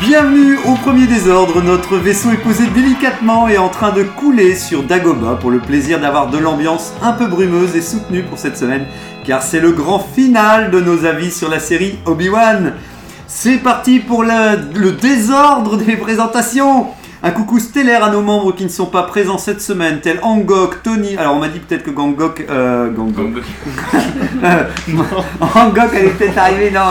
Bienvenue au premier désordre, notre vaisseau est posé délicatement et en train de couler sur Dagobah pour le plaisir d'avoir de l'ambiance un peu brumeuse et soutenue pour cette semaine, car c'est le grand final de nos avis sur la série Obi-Wan. C'est parti pour le, le désordre des présentations un coucou stellaire à nos membres qui ne sont pas présents cette semaine, tels Angok, Tony. Alors on m'a dit peut-être que Gangok. Euh, Gangok. Angok, elle est peut-être arrivée, non.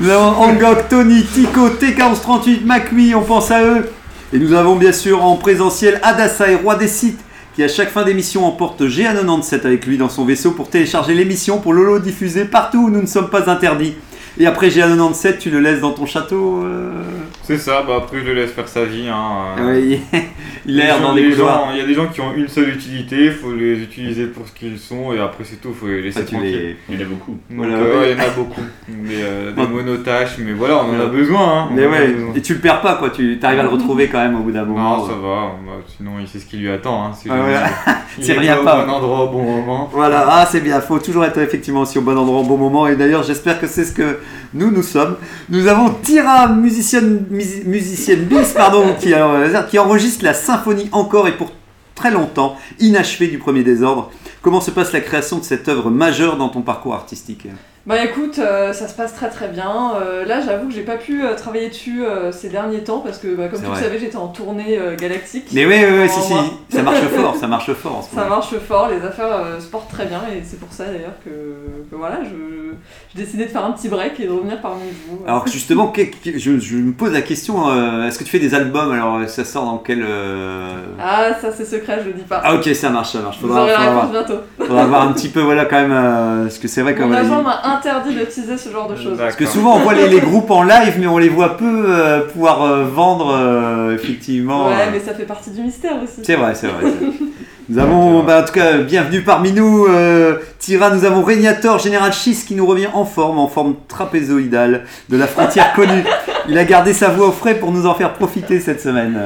non Angok, Tony, Tico, TK1138, Macui, on pense à eux. Et nous avons bien sûr en présentiel Adasai, roi des sites, qui à chaque fin d'émission emporte GA97 avec lui dans son vaisseau pour télécharger l'émission pour Lolo diffuser partout où nous ne sommes pas interdits. Et après GA97, tu le laisses dans ton château euh C'est ça, bah après je le laisse faire sa vie. Hein. Oui, il Les erre dans des les couloirs. gens- Il y a des gens qui ont une seule utilité, il faut les utiliser pour ce qu'ils sont et après c'est tout, il faut les laisser Ah, tranquilles. les- Il y en a beaucoup. Donc, euh, ouais. il y en a beaucoup. Mais, euh, des Ouais. monotâches, mais voilà, on en a besoin. Hein. Mais ouais, besoin. et tu le perds pas quoi, tu arrives à le retrouver quand même au bout d'un moment. Non, ça va, bah, sinon il sait ce qui lui attend. Hein. C'est Ah, voilà. il C'est est rien au pas. bon endroit au bon moment. Voilà, ah c'est bien, faut toujours être effectivement aussi au bon endroit au bon moment et d'ailleurs j'espère que c'est ce que nous nous sommes. Nous avons Tira, musicienne, musi- musicienne bis, pardon, qui, euh, qui enregistre la symphonie encore et pour très longtemps, inachevée du premier désordre. Comment se passe la création de cette œuvre majeure dans ton parcours artistique? Bah écoute, euh, ça se passe très très bien. Euh, là, j'avoue que j'ai pas pu euh, travailler dessus ces derniers temps parce que, bah, comme tu le savais, j'étais en tournée galactique. Mais oui, oui, oui, si, si, ça marche fort, ça marche fort en ce Ça marche fort, les affaires se portent très bien et c'est pour ça d'ailleurs que, que voilà, je- j'ai décidé de faire un petit break et de revenir parmi vous. Alors justement, que- que- je, je me pose la question, est-ce que tu fais des albums? Alors ça sort dans quel... Ah, ça c'est secret, je le dis pas. Ah ok, ça marche, ça marche. Vous Faudra, aurez la réponse bientôt. Faudra voir un petit peu, voilà, quand même, parce que c'est vrai agent m'a interdit de teaser ce genre de choses. Parce que souvent on voit les, les groupes en live, mais on les voit peu euh, pouvoir euh, vendre euh, effectivement. Ouais, euh. mais ça fait partie du mystère aussi. C'est vrai, c'est vrai. Nous avons, bah, en tout cas, bienvenue parmi nous, euh, Tira. Nous avons Régnator Général Schiss qui nous revient en forme, en forme trapézoïdale de la frontière connue. Il a gardé sa voix au frais pour nous en faire profiter cette semaine.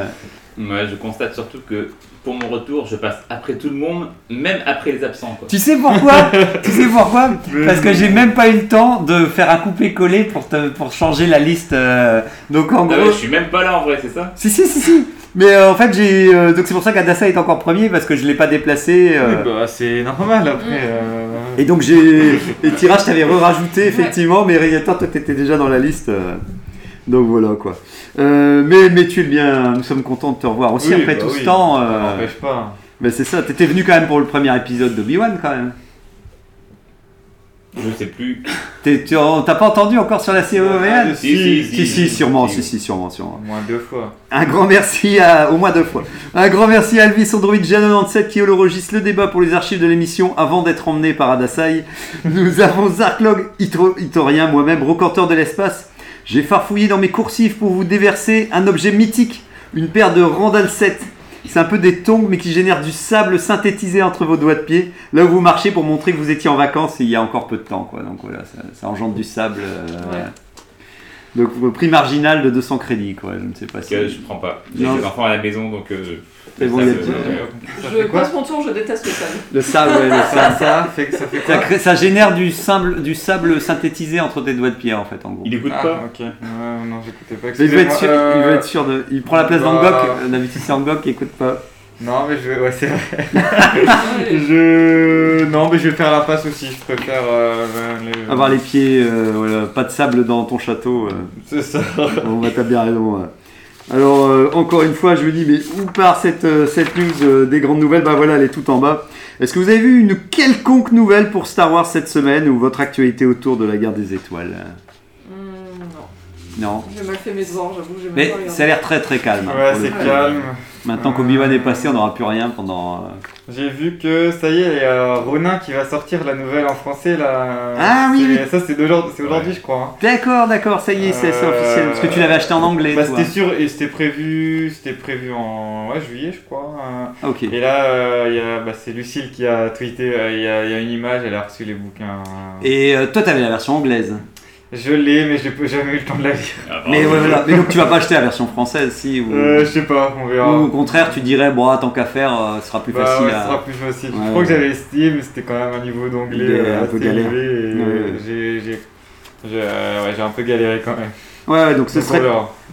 Ouais, je constate surtout que pour mon retour, je passe après tout le monde, même après les absents. Quoi. Tu sais pourquoi Tu sais pourquoi Parce que j'ai même pas eu le temps de faire un coupé-collé pour, te- pour changer la liste. euh, donc en Ah gros. ouais, je suis même pas là en vrai, c'est ça? Si, si, si, si. Mais euh, en fait, j'ai. euh, donc c'est pour ça qu'Adassa est encore premier parce que je l'ai pas déplacé. euh, Oui, bah, c'est normal après. euh, Et donc j'ai. Et Tira, je t'avais re-rajouté effectivement, mais Régnator, toi t'étais déjà dans la liste. euh, Donc voilà quoi. Euh, mais, mais tu es bien, nous sommes contents de te revoir aussi oui, après bah tout oui, ce temps. Ça euh, n'empêche pas. mais c'est ça, t'étais venu quand même pour le premier épisode d'Obi-Wan quand même. Je sais plus. T'as pas entendu encore sur la série OVN Ah, Si, si, Si, si, sûrement, si, si, sûrement, sûrement. Au moins deux fois. Un grand merci à, au moins deux fois. Un grand merci à Elvis Android G97 qui holorogiste le débat pour les archives de l'émission avant d'être emmené par Adasai. Nous avons Zarklog Ito- Itorien, moi-même, recorteur de l'espace. J'ai farfouillé dans mes coursifs pour vous déverser un objet mythique, une paire de Randall 7. C'est un peu des tongs mais qui génèrent du sable synthétisé entre vos doigts de pied, là où vous marchez pour montrer que vous étiez en vacances il y a encore peu de temps. Quoi. Donc voilà, ça, ça engendre du sable. euh, Ouais. Donc au prix marginal de 200 crédits, quoi. Je ne sais pas si. Que je prends pas. J'ai des enfants à la maison donc. euh, C'est bon, il y a euh, Ça Je passe mon tour, je déteste le sable. Le sable, ouais, le ça, sable. ça, fait que ça fait Ça, crée- ça génère du sable, du sable synthétisé entre tes doigts de pied en fait en gros. Il écoute Ah, pas. ok. Ouais, non, j'écoutais pas. Mais il veut être sûr, il veut euh, être sûr de. Il prend la place bah- d'Angok. D'habitude c'est Angok qui écoute pas. Non, mais je vais. Ouais, c'est vrai. Je. Non, mais je vais faire la passe aussi. Je préfère. euh, les- Avoir les pieds, euh, voilà, pas de sable dans ton château. euh. C'est ça. Bon, bah, t'as bien raison. ouais. Alors, euh, encore une fois, je me dis, mais où part cette, euh, cette news euh, des grandes nouvelles? Bah voilà, elle est tout en bas. Est-ce que vous avez vu une quelconque nouvelle pour Star Wars cette semaine ou votre actualité autour de la guerre des étoiles? Hmm, non. Non? J'ai mal fait mes j'avoue. j'ai Mais regardé. ça a l'air très très calme. hein, Ouais, pour le c'est coup. calme. Maintenant qu'Obi-Wan est passé, on n'aura plus rien pendant. euh, J'ai vu que ça y est, il y a Ronin qui va sortir la nouvelle en français là. Ah oui. C'est- Ça c'est aujourd'hui je crois. hein. D'accord, d'accord, ça y est, c'est Euh, officiel. Parce que tu l'avais acheté en anglais. Bah, c'était sûr et c'était prévu, c'était prévu en ouais, juillet je crois. euh. Ah, ok. Et là, euh, il y a- bah, c'est Lucille qui a tweeté, euh, il y, a, il y a une image, elle a reçu les bouquins. Et euh, toi, t'avais la version anglaise. Je l'ai, mais je n'ai jamais eu le temps de la lire. Ah, Mais ouais, voilà. Mais donc tu vas pas acheter la version française, si ou... Euh, je sais pas, on verra. ou au contraire, tu dirais, bon, ah, tant qu'à faire, euh, ce sera plus Bah, facile ouais, à. ce sera plus facile. Ouais, je crois que j'avais Steam, mais c'était quand même un niveau d'anglais euh, un peu assez élevé et Ouais, ouais. j'ai- j'ai j'ai euh, ouais, j'ai un peu galéré quand même. Ouais, ouais, donc ce Donc, serait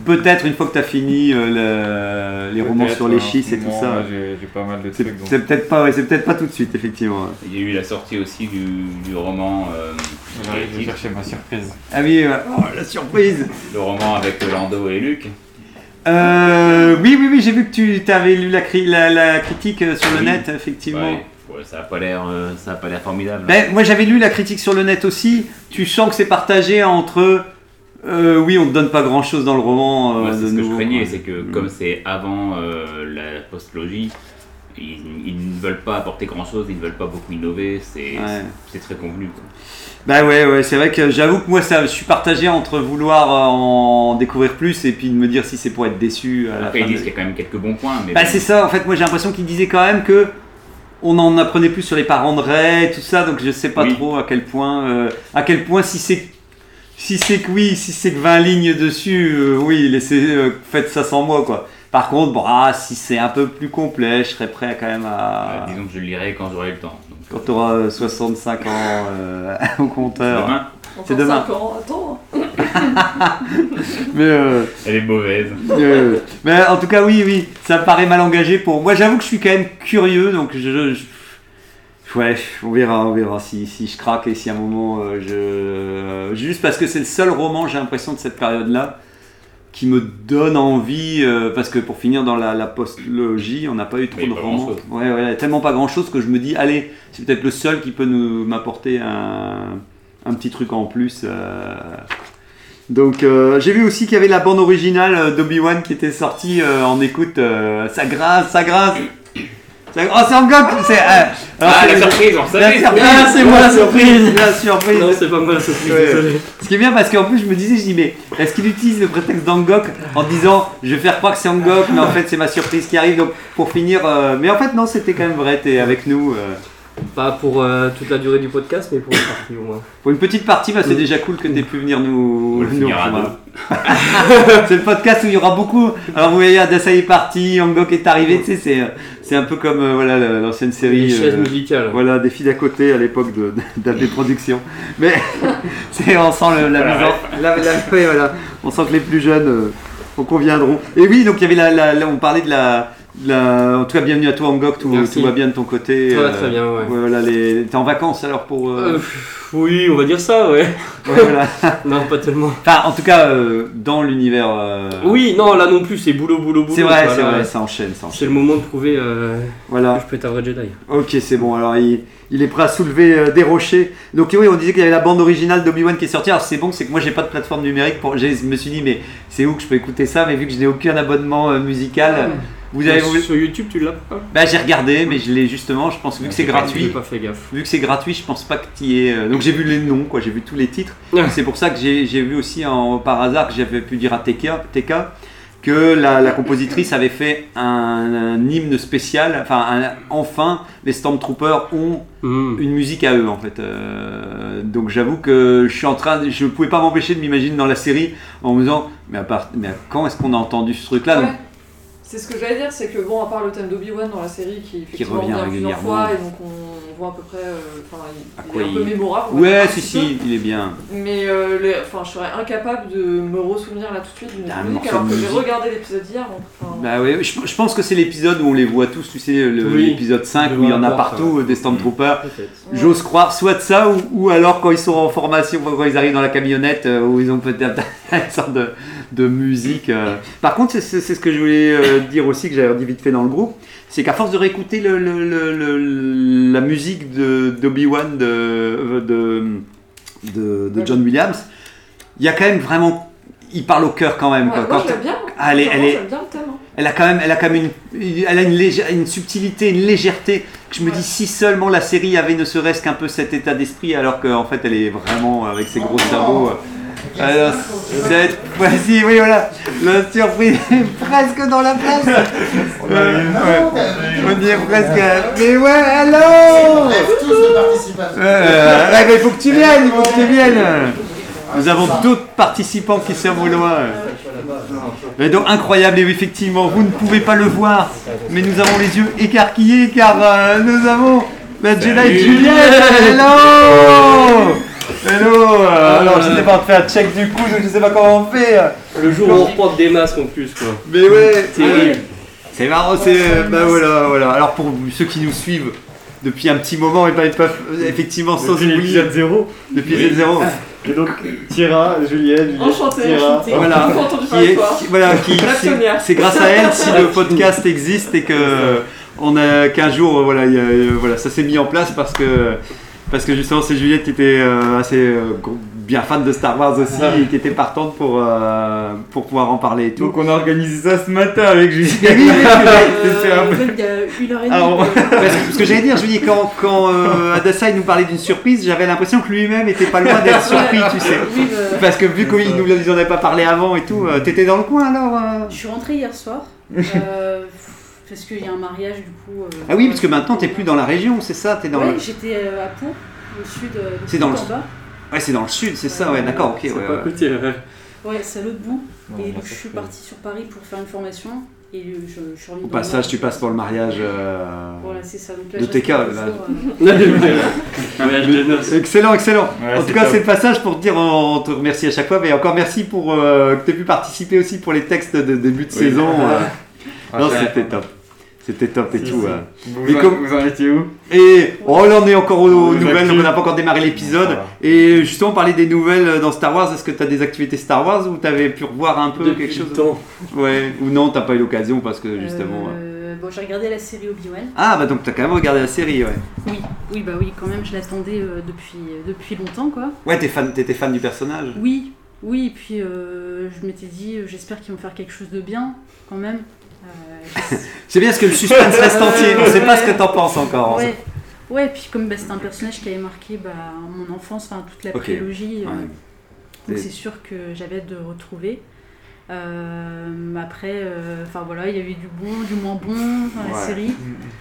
peut-être une fois que t'as fini euh, le- les romans sur les euh, schistes et tout ça. J'ai j'ai pas mal de C'est trucs. c'est peut-être pas, ouais, c'est peut-être pas tout de suite, effectivement. Il y a eu la sortie aussi du, du roman, euh, J'arrive à chercher ma surprise. Ah oui, oh, la surprise. le roman avec Lando et Luc. Euh, oui, oui, oui, j'ai vu que tu avais lu la, cri- la, la critique euh, sur le Oui. net, effectivement. Ouais, ça a pas l'air, euh, ça a pas l'air formidable. Ben, moi j'avais lu la critique sur le net aussi. Tu sens que c'est partagé entre. Euh, oui, on ne donne pas grand chose dans le roman. euh, c'est ce que je craignais, c'est que Mm. comme c'est avant euh, la postlogie, ils, ils ne veulent pas apporter grand chose, ils ne veulent pas beaucoup innover, c'est Ouais. c'est très convenu. quoi. Bah ouais, ouais, c'est vrai que j'avoue que moi ça, je suis partagé entre vouloir euh, en découvrir plus et puis de me dire si c'est pour être déçu à la Après, fin. ils disent de- qu'il y a quand même quelques bons points, mais Bah bon, c'est ça, en fait, moi j'ai l'impression qu'il disait quand même que on en apprenait plus sur les parents de Ray, tout ça, donc je sais pas Oui. trop à quel point, à quel point si c'est si c'est que oui, si c'est que 20 lignes dessus, euh, oui, laissez, euh, faites ça sans moi quoi. Par contre, bon, ah, si c'est un peu plus complet, je serais prêt à quand même à. euh, disons que je le lirai quand j'aurai le temps. Donc, Quand tu auras 65 ans euh, au compteur. demain, C'est demain. 5 ans, attends. Mais, euh, elle est mauvaise. euh, mais en tout cas, oui, oui, ça me paraît mal engagé pour. Moi, j'avoue que je suis quand même curieux, donc je. je- Ouais, on verra, on verra si, si je craque et si à un moment euh, je. Juste parce que c'est le seul roman, j'ai l'impression, de cette période-là qui me donne envie. euh, parce que pour finir dans la, la postlogie, on n'a pas eu trop de romans. Ouais, ouais, tellement pas grand-chose que je me dis, allez, c'est peut-être le seul qui peut nous m'apporter un, un petit truc en plus. euh. Donc euh, j'ai vu aussi qu'il y avait la bande originale d'Obi-Wan qui était sortie euh, en écoute. euh, ça grince, ça grince. Oh, c'est Angok c'est, euh, Ah, c'est- la surprise, on la savait surprise, Ah, c'est moi la surprise, la surprise. Non, c'est pas moi la surprise, Ouais. désolé. Ce qui est bien parce qu'en plus je me disais, je dis mais est-ce qu'il utilise le prétexte d'Angok en disant je vais faire croire que c'est Angok mais en fait c'est ma surprise qui arrive donc pour finir euh, mais en fait non c'était quand même vrai t'es avec nous euh. Pas pour euh, toute la durée du podcast, mais pour une partie au moins. pour une petite partie bah, c'est Mm. déjà cool que t'aies pu venir nous, On le nous. c'est le podcast où il y aura beaucoup alors vous voyez Adassa est parti Angok est arrivé tu sais c'est c'est un peu comme euh, voilà l'ancienne série Les chaises euh, musicales. Voilà, des filles d'à côté à l'époque de, de, d'AB Productions. Mais c'est, on sent le- la Voilà, mise en- la- la- oui, voilà. On sent que les plus jeunes euh, en conviendront. Et oui, donc il y avait la, on parlait de la, la- En tout cas, bienvenue à toi, Angok. Tout, tout va bien de ton côté. Ça va euh, très bien, ouais. voilà, les... T'es en vacances alors pour. euh, Euh, oui, on va dire ça, ouais. ouais, voilà. Non, pas tellement. Enfin, en tout cas, euh, dans l'univers. Oui, non, là non plus, c'est boulot, boulot, boulot. C'est vrai, c'est vrai, ça enchaîne, ça C'est enchaîne. le moment de prouver Voilà. que je peux être un vrai Jedi. Ok, c'est bon. Alors, il, il est prêt à soulever des rochers. Donc, oui, on disait qu'il y avait la bande originale d'Obi-Wan qui est sortie. Alors, c'est bon, c'est que moi, j'ai pas de plateforme numérique. Pour... Je me suis dit, mais c'est où que je peux écouter ça Mais vu que je n'ai aucun abonnement musical, vous avez. vous- Sur YouTube, tu l'as pas Bah, j'ai regardé, mais je l'ai justement. Je pense, vu que c'est J'ai gratuit, pas fait gaffe. vu que c'est gratuit, je pense pas que tu y es. euh, Donc, j'ai vu les noms, quoi. J'ai vu tous les titres. Ouais. C'est pour ça que j'ai vu aussi en, par hasard que j'avais pu dire à TK, que la, la compositrice avait fait un, un hymne spécial. Enfin, un- enfin, les Stormtroopers ont Hmm. une musique à eux en fait. Euh, donc j'avoue que je suis en train, de- je pouvais pas m'empêcher de m'imaginer dans la série en me disant mais à part, mais quand est-ce qu'on a entendu ce truc là Ouais. C'est ce que j'allais dire, c'est que bon, à part le thème d'Obi-Wan dans la série qui, effectivement revient régulièrement. fois et donc on voit à peu près. euh, Enfin, il, À il quoi est un peu il- mémorable. Ouais, si si, il est bien. Mais euh, je serais incapable de me ressouvenir là tout de suite d'une musique alors que j'ai regardé l'épisode hier. enfin, Bah ouais, je, je pense que c'est l'épisode où on les voit tous, tu sais, le- Oui. l'épisode 5 Je où il y en a partout euh, des Stormtroopers. Ouais. J'ose croire soit de ça ou, ou alors quand ils sont en formation, quand ils arrivent dans la camionnette euh, où ils ont peut-être une sorte de, de musique. euh. Par contre, c'est- ce que je voulais euh, dire aussi, que j'avais dit vite fait dans le groupe, c'est qu'à force de réécouter le, le- le- le- la musique de- d'Obi-Wan de, de, de, de John Williams, il y a quand même vraiment. il parle au cœur quand même. Ouais, quoi. moi Quand- je l'aime bien. Ah, elle est- elle est- bien le thème. hein. elle a quand même, elle a quand même une, elle a une, une subtilité, une légèreté que je me Ouais. dis si seulement la série avait ne serait-ce qu'un peu cet état d'esprit, alors qu'en fait elle est vraiment avec ses gros sabots. euh, Alors, cette fois-ci, oui, voilà, la surprise est presque dans la place. Euh, ouais. On y est presque. Mais ouais, allô euh, ouais, mais il faut que tu viennes, il faut que tu viennes. Nous avons d'autres participants qui sont au loin. Mais donc incroyable et effectivement, vous ne pouvez pas le voir, mais nous avons les yeux écarquillés car euh, nous avons la Jedi Juliette. Hello Hello euh, Alors je sais pas, un check du coup, donc je sais pas comment on fait. Le jour où on reporte des masques en plus, quoi. Mais ouais, Terrible. c'est marrant, c'est. Bah voilà, voilà. Alors pour ceux qui nous suivent depuis un petit moment et pas, pas effectivement sans Depuis oublier. l'épisode 0. Depuis l'épisode zéro. Et donc, Tira, Juliette, Juliette, Enchantée, Tira. enchantée. Voilà, qui est, qui- voilà, qui, c'est- grâce à elle si le podcast existe et que on a qu'un jour, euh, voilà, il y a- euh, voilà, ça s'est mis en place parce que parce que justement c'est Juliette qui était euh, assez euh, bien fan de Star Wars aussi et qui était partante pour euh, pour pouvoir en parler et tout. Donc, on a organisé ça ce matin avec Juliette. Oui, oui, oui, C'était un peu- il y a une heure et demie. Alors, parce que, ce que j'allais dire, je dis quand, quand euh, Adasai nous parlait d'une surprise, j'avais l'impression que lui-même était pas loin d'être surpris, tu sais. Oui, bah, Parce que vu qu'il nous en avait pas parlé avant et tout, euh, t'étais dans le coin alors euh je suis rentrée hier soir. parce qu'il y a un mariage du coup. euh, Ah oui, parce que maintenant t'es plus dans la région, c'est ça T'es dans Ouais, le... j'étais euh, à Pau, au sud. euh, C'est dans le- bas. Ouais, c'est dans le sud, c'est ça, ouais, d'accord, ok. C'est ouais, pas ouais. côté. ouais. Ouais, c'est à l'autre bout. Non, et donc, je suis partie sur Paris pour faire une formation. Et je, je suis revenue Au passage, tu passes pour le mariage. euh, Voilà, c'est ça. Donc là, de je TK, là. euh. Excellent, excellent. Ouais, en tout cas, c'est le passage pour te dire, on te remercie à chaque fois, mais encore merci pour euh, que tu aies pu participer aussi pour les textes de début de Oui. saison. euh. Ah, non, c'était top. C'était top et Si, tout. si. euh. Vous, Mais en- comme- vous en étiez où Et oh là on est encore aux, aux Les nouvelles, donc on n'a pas encore démarré l'épisode. Voilà. Et justement parler des nouvelles dans Star Wars, est-ce que tu as des activités Star Wars ou tu avais pu revoir un peu Depuis quelque chose le temps. Ouais, ou non, t'as pas eu l'occasion parce que justement. euh. euh, bon, j'ai regardé la série Obi-Wan. Ah bah donc t'as quand même regardé la série, ouais. Oui, oui, bah oui, quand même, je l'attendais euh, depuis, depuis longtemps, quoi. Ouais, t'es fan, t'étais fan du personnage. Oui, oui, et puis euh, je m'étais dit, euh, j'espère qu'ils vont faire quelque chose de bien, quand même. Euh, C'est bien parce que le suspense reste entier, on sait pas ouais. ce que t'en penses encore. ouais, ouais, et puis comme bah, c'est un personnage qui avait marqué bah, mon enfance, enfin toute la Ok. prélogie, euh, Ouais. donc c'est sûr que j'avais hâte de retrouver. Euh, après, euh, enfin voilà, il y avait du bon, du moins bon dans la Ouais. série.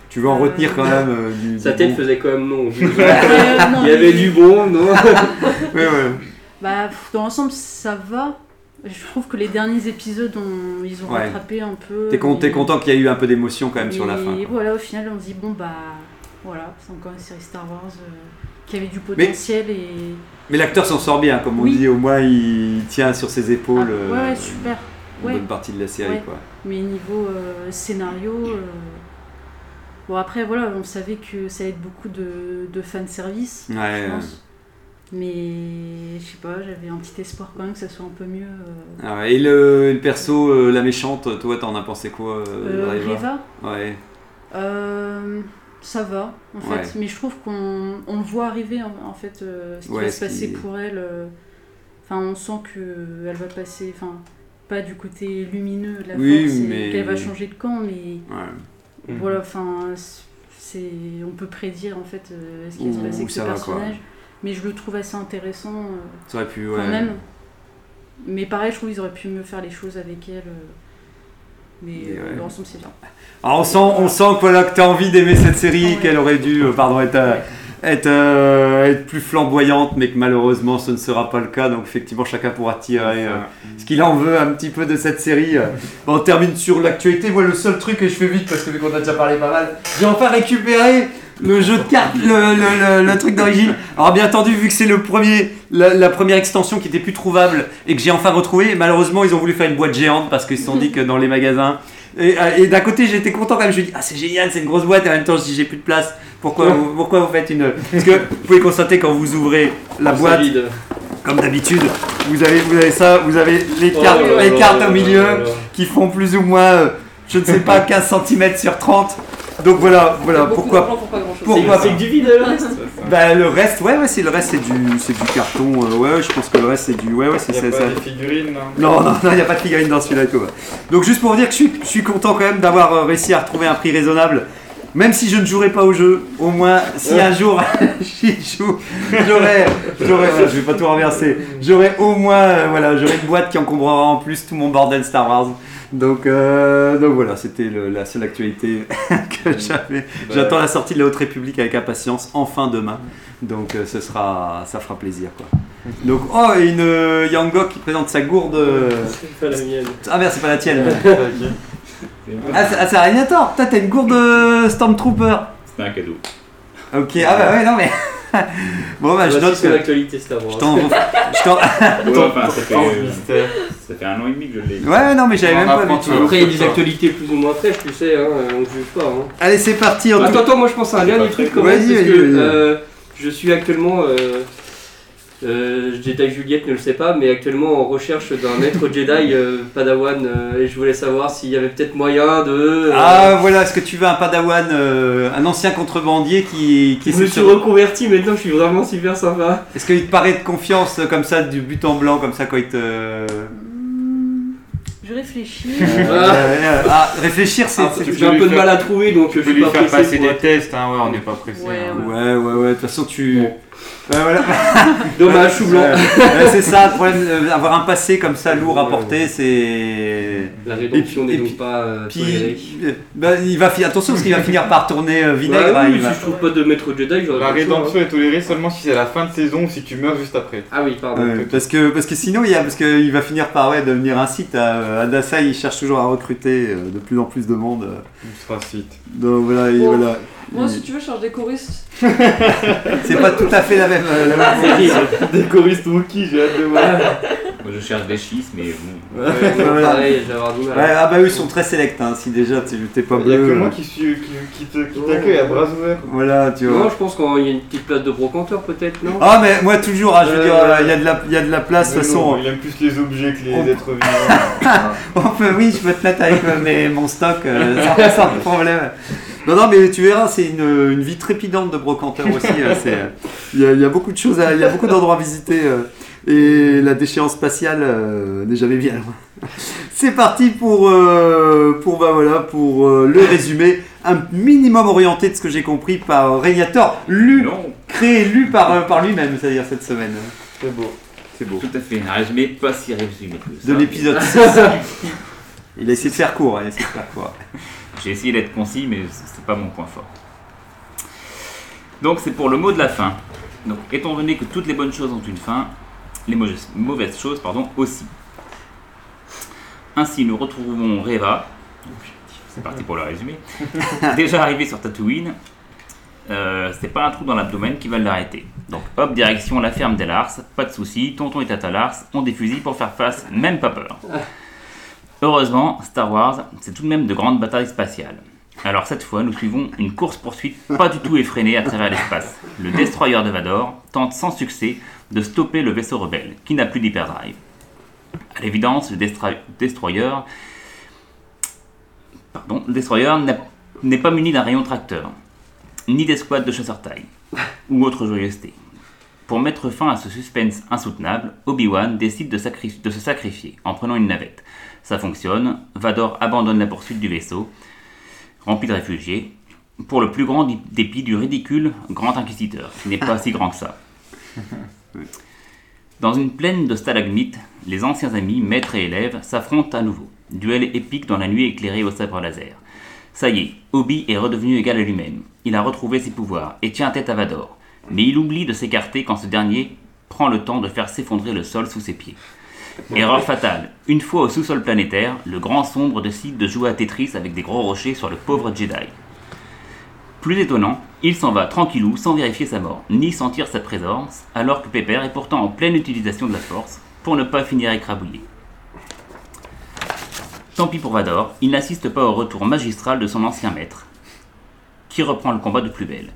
Tu veux en Euh, retenir quand même euh, du, Sa tête bon. faisait quand même non. Il y avait du bon, non Ouais, ouais. Bah, dans l'ensemble, ça va. Je trouve que les derniers épisodes, ont, ils ont Ouais. rattrapé un peu. T'es con- et- t'es content qu'il y a eu un peu d'émotion quand même sur la et fin. quoi. voilà, au final, on se dit, bon, bah, voilà, c'est encore une série Star Wars euh, qui avait du potentiel et. Mais l'acteur s'en sort bien, comme on Oui. dit, au moins il tient sur ses épaules Ah, euh, ouais, ouais, super. une Ouais. bonne partie de la série. Ouais. quoi. Mais niveau euh, scénario. euh, Bon, après, voilà, on savait que ça allait être beaucoup de, de fanservice, Ouais, je ouais. pense. Mais je sais pas, j'avais un petit espoir quand même que ça soit un peu mieux. euh, Ah ouais, Et le, le perso, euh, la méchante, toi t'en as pensé quoi euh, euh, Reva Reva, Ouais. Euh, ça va, en fait. Ouais. Mais je trouve qu'on on le voit arriver, en, en fait, euh, ce qui Ouais, va se passer qui- pour elle. euh, Enfin, on sent qu'elle va passer, enfin, pas du côté lumineux de la Oui, force, mais- qu'elle va changer de camp, mais Ouais. voilà, enfin, c'est, on peut prédire, en fait, euh, ce qui va se passer avec ce va, personnage. Mais je le trouve assez intéressant, euh, Ça aurait pu, quand ouais. même. Mais pareil, je trouve qu'ils auraient pu mieux faire les choses avec elle. euh, mais euh, ouais. dans l'ensemble, c'est bien. Alors, on sent, on sent que voilà que t'as envie d'aimer cette série, Ouais. qu'elle aurait dû, euh, pardon, être, euh, être, euh, être plus flamboyante, mais que malheureusement ce ne sera pas le cas. Donc effectivement, chacun pourra tirer euh, ce qu'il en veut un petit peu de cette série. Bon, on termine sur l'actualité. Moi, le seul truc, et je fais vite parce que vu qu'on a déjà parlé pas mal, j'ai enfin récupéré le jeu de cartes, le, le- le- le truc d'origine. Alors bien entendu, vu que c'est le premier, la, la première extension qui était plus trouvable et que j'ai enfin retrouvé, malheureusement ils ont voulu faire une boîte géante parce qu'ils se sont dit que dans les magasins. Et, et d'un côté j'étais content quand même, je me dis ah c'est génial, c'est une grosse boîte et en même temps je dis j'ai plus de place. Pourquoi vous, pourquoi vous faites une Parce que vous pouvez constater quand vous ouvrez la boîte, vide. comme d'habitude, vous avez, vous avez ça, vous avez les Oh cartes, là là les là cartes là au là milieu là là. qui font plus ou moins, euh, je ne sais pas, 15 cm sur 30. Donc voilà, voilà pourquoi. pour pas pourquoi C'est du vide le reste. Bah le reste, ouais, ouais, c'est le reste, c'est du, c'est du carton. euh, ouais, je pense que le reste, c'est du, ouais, ouais, c'est Il n'y a pas ça. des figurines, non Non, non, non, il n'y a pas de figurine dans celui-là et tout. ouais. Donc juste pour vous dire que je suis, je suis content quand même d'avoir euh, réussi à retrouver un prix raisonnable. Même si je ne jouerai pas au jeu, au moins si un jour j'y joue, j'aurai, j'aurai, je vais pas tout renverser, j'aurai au moins, euh, voilà, j'aurai une boîte qui encombrera en plus tout mon bordel Star Wars. Donc, euh, donc voilà, c'était la seule actualité que j'avais. J'attends la sortie de la Haute République avec impatience, enfin demain. Donc euh, ce sera, ça fera plaisir quoi. Donc oh et une euh, Yangok qui présente sa gourde. C'est pas la mienne. ah merde, c'est pas la tienne. ah, c'est- c'est Ragnator. Putain, t'as une gourde de Stormtrooper. C'était un cadeau. Ok, ah bah ouais, non mais. bon bah je Voici note que l'actualité Star Wars. Je t'en. je t'en- Ouais, enfin, ça fait, euh, ça fait un an et demi que je l'ai. Ouais, non mais j'avais même pas vu. Après, il y a des actualités plus ou moins fraîches, tu sais, hein, on juge pas. Hein. Allez, c'est parti. En tout Attends, attends, moi je pense à un dernier truc quand même, Vas-y, parce vas-y, que vas-y. euh, je suis actuellement, euh, euh, Jedi Juliette ne le sait pas, mais actuellement en recherche d'un maître Jedi euh, Padawan, euh, et je voulais savoir s'il y avait peut-être moyen de... euh, Ah voilà, est-ce que tu veux un padawan, euh, un ancien contrebandier qui, qui je me suis reconverti, maintenant je suis vraiment super sympa. Est-ce qu'il te paraît de confiance comme ça, du but en blanc, comme ça quand il te. Hmm, Je réfléchis. Euh, euh, ah, réfléchir, c'est. Ah, J'ai un peu de mal à trouver, donc Tu je peux suis lui pas faire pressé passer pour- des tests, hein, ouais, on n'est pas pressé. Ouais, hein. Ouais, ouais, ouais, de toute façon, tu. Ouais, voilà. Dommage, chou blanc. C'est ça, le problème, euh, avoir un passé comme ça lourd à porter, c'est. La rédemption n'est donc pas euh, Puis, tolérée. euh, bah, il va fi- attention parce qu'il va finir par tourner euh, vinaigre. Ouais, hein, oui, il va- si je trouve pas de maître Jedi, j'aurais La pas le choix, hein. rédemption est tolérée seulement si c'est à la fin de saison ou si tu meurs juste après. Ah oui, pardon. Ouais, parce que parce que sinon il y a parce que il va finir par ouais, devenir un site. À, à Dassaï, il cherche toujours à recruter euh, de plus en plus de monde. euh. Il sera site. Donc voilà, et Bon. voilà. Moi, Il- si tu veux, je cherche des choristes. C'est pas tout à fait la même. euh, la même Des choristes Wookie, j'ai hâte de voir. Moi, je cherche des schismes, mais bon. Ouais, pareil, avoir mal. Ouais, ah bah eux ils sont très sélects. Hein, si déjà tu t'es pas Il y a bleu. que euh, moi qui suis qui, qui te- qui t'accueille à bras ouverts. Voilà, tu vois. Non, je pense qu'il y a une petite place de brocanteur peut-être, non? Ah mais moi toujours, hein, je veux dire, ouais. il y a de la, il y a de la place. De toute façon, il aime plus les objets que les On- êtres vivants. on peut, oui, je peux te mettre avec euh, mes, mon stock euh, sans, sans problème. Non, non, mais tu verras, c'est une, une vie trépidante de brocanteur aussi. c'est, euh, Il y, a, il y a beaucoup de choses, il y a beaucoup d'endroits à visiter. euh, et la déchéance spatiale euh, n'est jamais bien loin. C'est parti pour, euh, pour, bah, voilà, pour euh, le résumé, un minimum orienté de ce que j'ai compris par Régnator, lu, Non, créé, lu par, euh, par lui-même, c'est-à-dire cette semaine. C'est beau. C'est beau. tout à fait. Un résumé pas si résumé que ça. De l'épisode 6. Il a essayé de faire court, hein, il a essayé de faire court. J'ai essayé d'être concis, mais c'est pas mon point fort. Donc c'est pour le mot de la fin. Donc étant donné que toutes les bonnes choses ont une fin, les mauvaises, choses pardon, aussi. Ainsi nous retrouvons Reva, c'est parti pour le résumé, déjà arrivé sur Tatooine, euh, c'est pas un trou dans l'abdomen qui va l'arrêter. Donc hop, direction la ferme d'Elars, pas de soucis, tonton et tata Lars ont des fusils pour faire face, même pas peur. Heureusement, Star Wars, c'est tout de même de grandes batailles spatiales. Alors cette fois, nous suivons une course-poursuite pas du tout effrénée à travers l'espace. Le destroyer de Vador tente sans succès de stopper le vaisseau rebelle, qui n'a plus d'hyperdrive. À l'évidence, le destroyer, pardon, destroyer n'est pas muni d'un rayon tracteur, ni d'escouade de chasseurs-taille, ou autre joyeuseté. Pour mettre fin à ce suspense insoutenable, Obi-Wan décide de se sacrifier en prenant une navette. Ça fonctionne, Vador abandonne la poursuite du vaisseau, rempli de réfugiés, pour le plus grand dépit du ridicule Grand Inquisiteur, qui n'est pas si grand que ça. Dans une plaine de stalagmites, les anciens amis, maîtres et élèves, s'affrontent à nouveau. Duel épique dans la nuit éclairée au sabre laser. Ça y est, Obi est redevenu égal à lui-même. Il a retrouvé ses pouvoirs et tient tête à Vador. Mais il oublie de s'écarter quand ce dernier prend le temps de faire s'effondrer le sol sous ses pieds. Erreur fatale. Une fois au sous-sol planétaire, le grand sombre décide de jouer à Tetris avec des gros rochers sur le pauvre Jedi. Plus étonnant, il s'en va tranquillou sans vérifier sa mort, ni sentir sa présence, alors que Pepper est pourtant en pleine utilisation de la force pour ne pas finir écrabouillé. Tant pis pour Vador, il n'assiste pas au retour magistral de son ancien maître, qui reprend le combat de plus belle.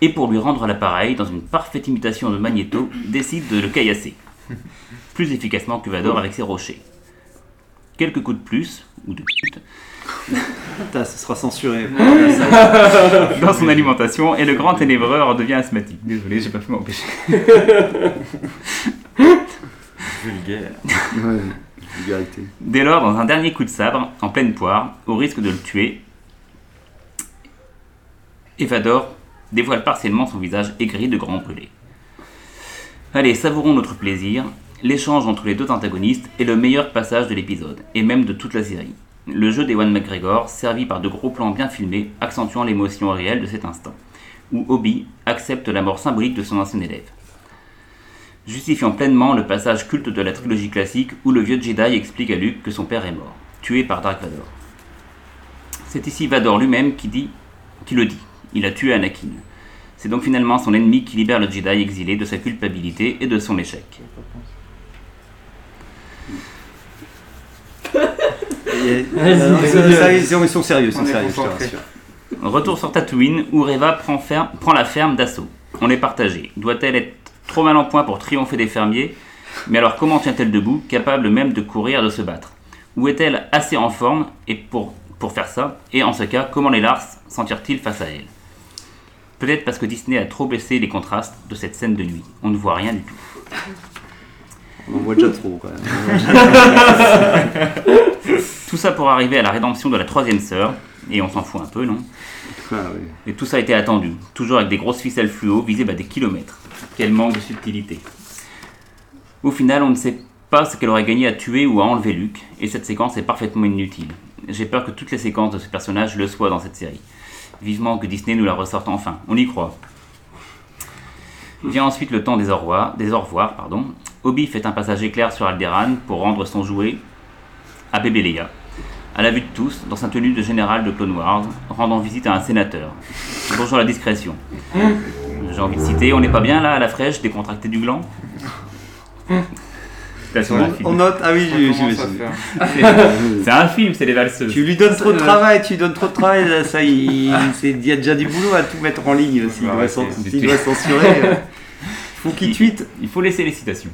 Et pour lui rendre l'appareil, dans une parfaite imitation de Magneto, décide de le caillasser. Plus efficacement que Vador avec ses rochers. Quelques coups de plus, ou de pute, Putain, ce sera censuré. dans son alimentation et le grand ténébreur devient asthmatique. Désolé, j'ai pas pu m'empêcher. Vulgaire. Ouais, vulgarité. Dès lors, dans un dernier coup de sabre, en pleine poire, au risque de le tuer, Evador dévoile partiellement son visage aigri de grands brûlés. Allez, savourons notre plaisir. L'échange entre les deux antagonistes est le meilleur passage de l'épisode, et même de toute la série. Le jeu d'Ewan McGregor, servi par de gros plans bien filmés, accentuant l'émotion réelle de cet instant, où Obi accepte la mort symbolique de son ancien élève. Justifiant pleinement le passage culte de la trilogie classique où le vieux Jedi explique à Luke que son père est mort, tué par Dark Vador. C'est ici Vador lui-même qui, le dit. Il a tué Anakin. C'est donc finalement son ennemi qui libère le Jedi exilé de sa culpabilité et de son échec. Et- non, non, ça- ça, ils sont- ils sont sérieux, ils sont On est sérieux, je te concentré. rassure. Retour sur Tatooine, où Reva prend, la ferme d'assaut. On est partagé. Doit-elle être trop mal en point pour triompher des fermiers? Mais alors comment tient-elle debout, capable même de courir, de se battre? Ou est-elle assez en forme et pour, pour faire ça? Et en ce cas, comment les Lars s'en tirent-ils face à elle? Peut-être parce que Disney a trop baissé les contrastes de cette scène de nuit. On ne voit rien du tout. On en voit déjà trop quand même. Tout ça pour arriver à la rédemption de la troisième sœur, et on s'en fout un peu, non? Ah, oui. Et tout ça a été attendu, toujours avec des grosses ficelles fluo visibles à des kilomètres. Quel manque de subtilité. Au final, on ne sait pas ce qu'elle aurait gagné à tuer ou à enlever Luke, et cette séquence est parfaitement inutile. J'ai peur que toutes les séquences de ce personnage le soient dans cette série. Vivement que Disney nous la ressorte enfin, on y croit. Vient ensuite le temps des au revoir, des au revoir pardon. Obi fait un passage éclair sur Alderaan pour rendre son jouet à bébé Leia, à la vue de tous, dans sa tenue de général de Clone Wars, rendant visite à un sénateur. Bonjour la discrétion. J'ai envie de citer, on n'est pas bien là à la fraîche, décontracté du gland? On, note, ah oui, j'ai- faire. C'est un film, c'est les valseuses. Tu lui donnes trop de travail, tu lui donnes trop de travail, ça, il, il y a déjà du boulot à tout mettre en ligne. S'il doit, tout. doit censurer, euh, faut. Il faut laisser les citations.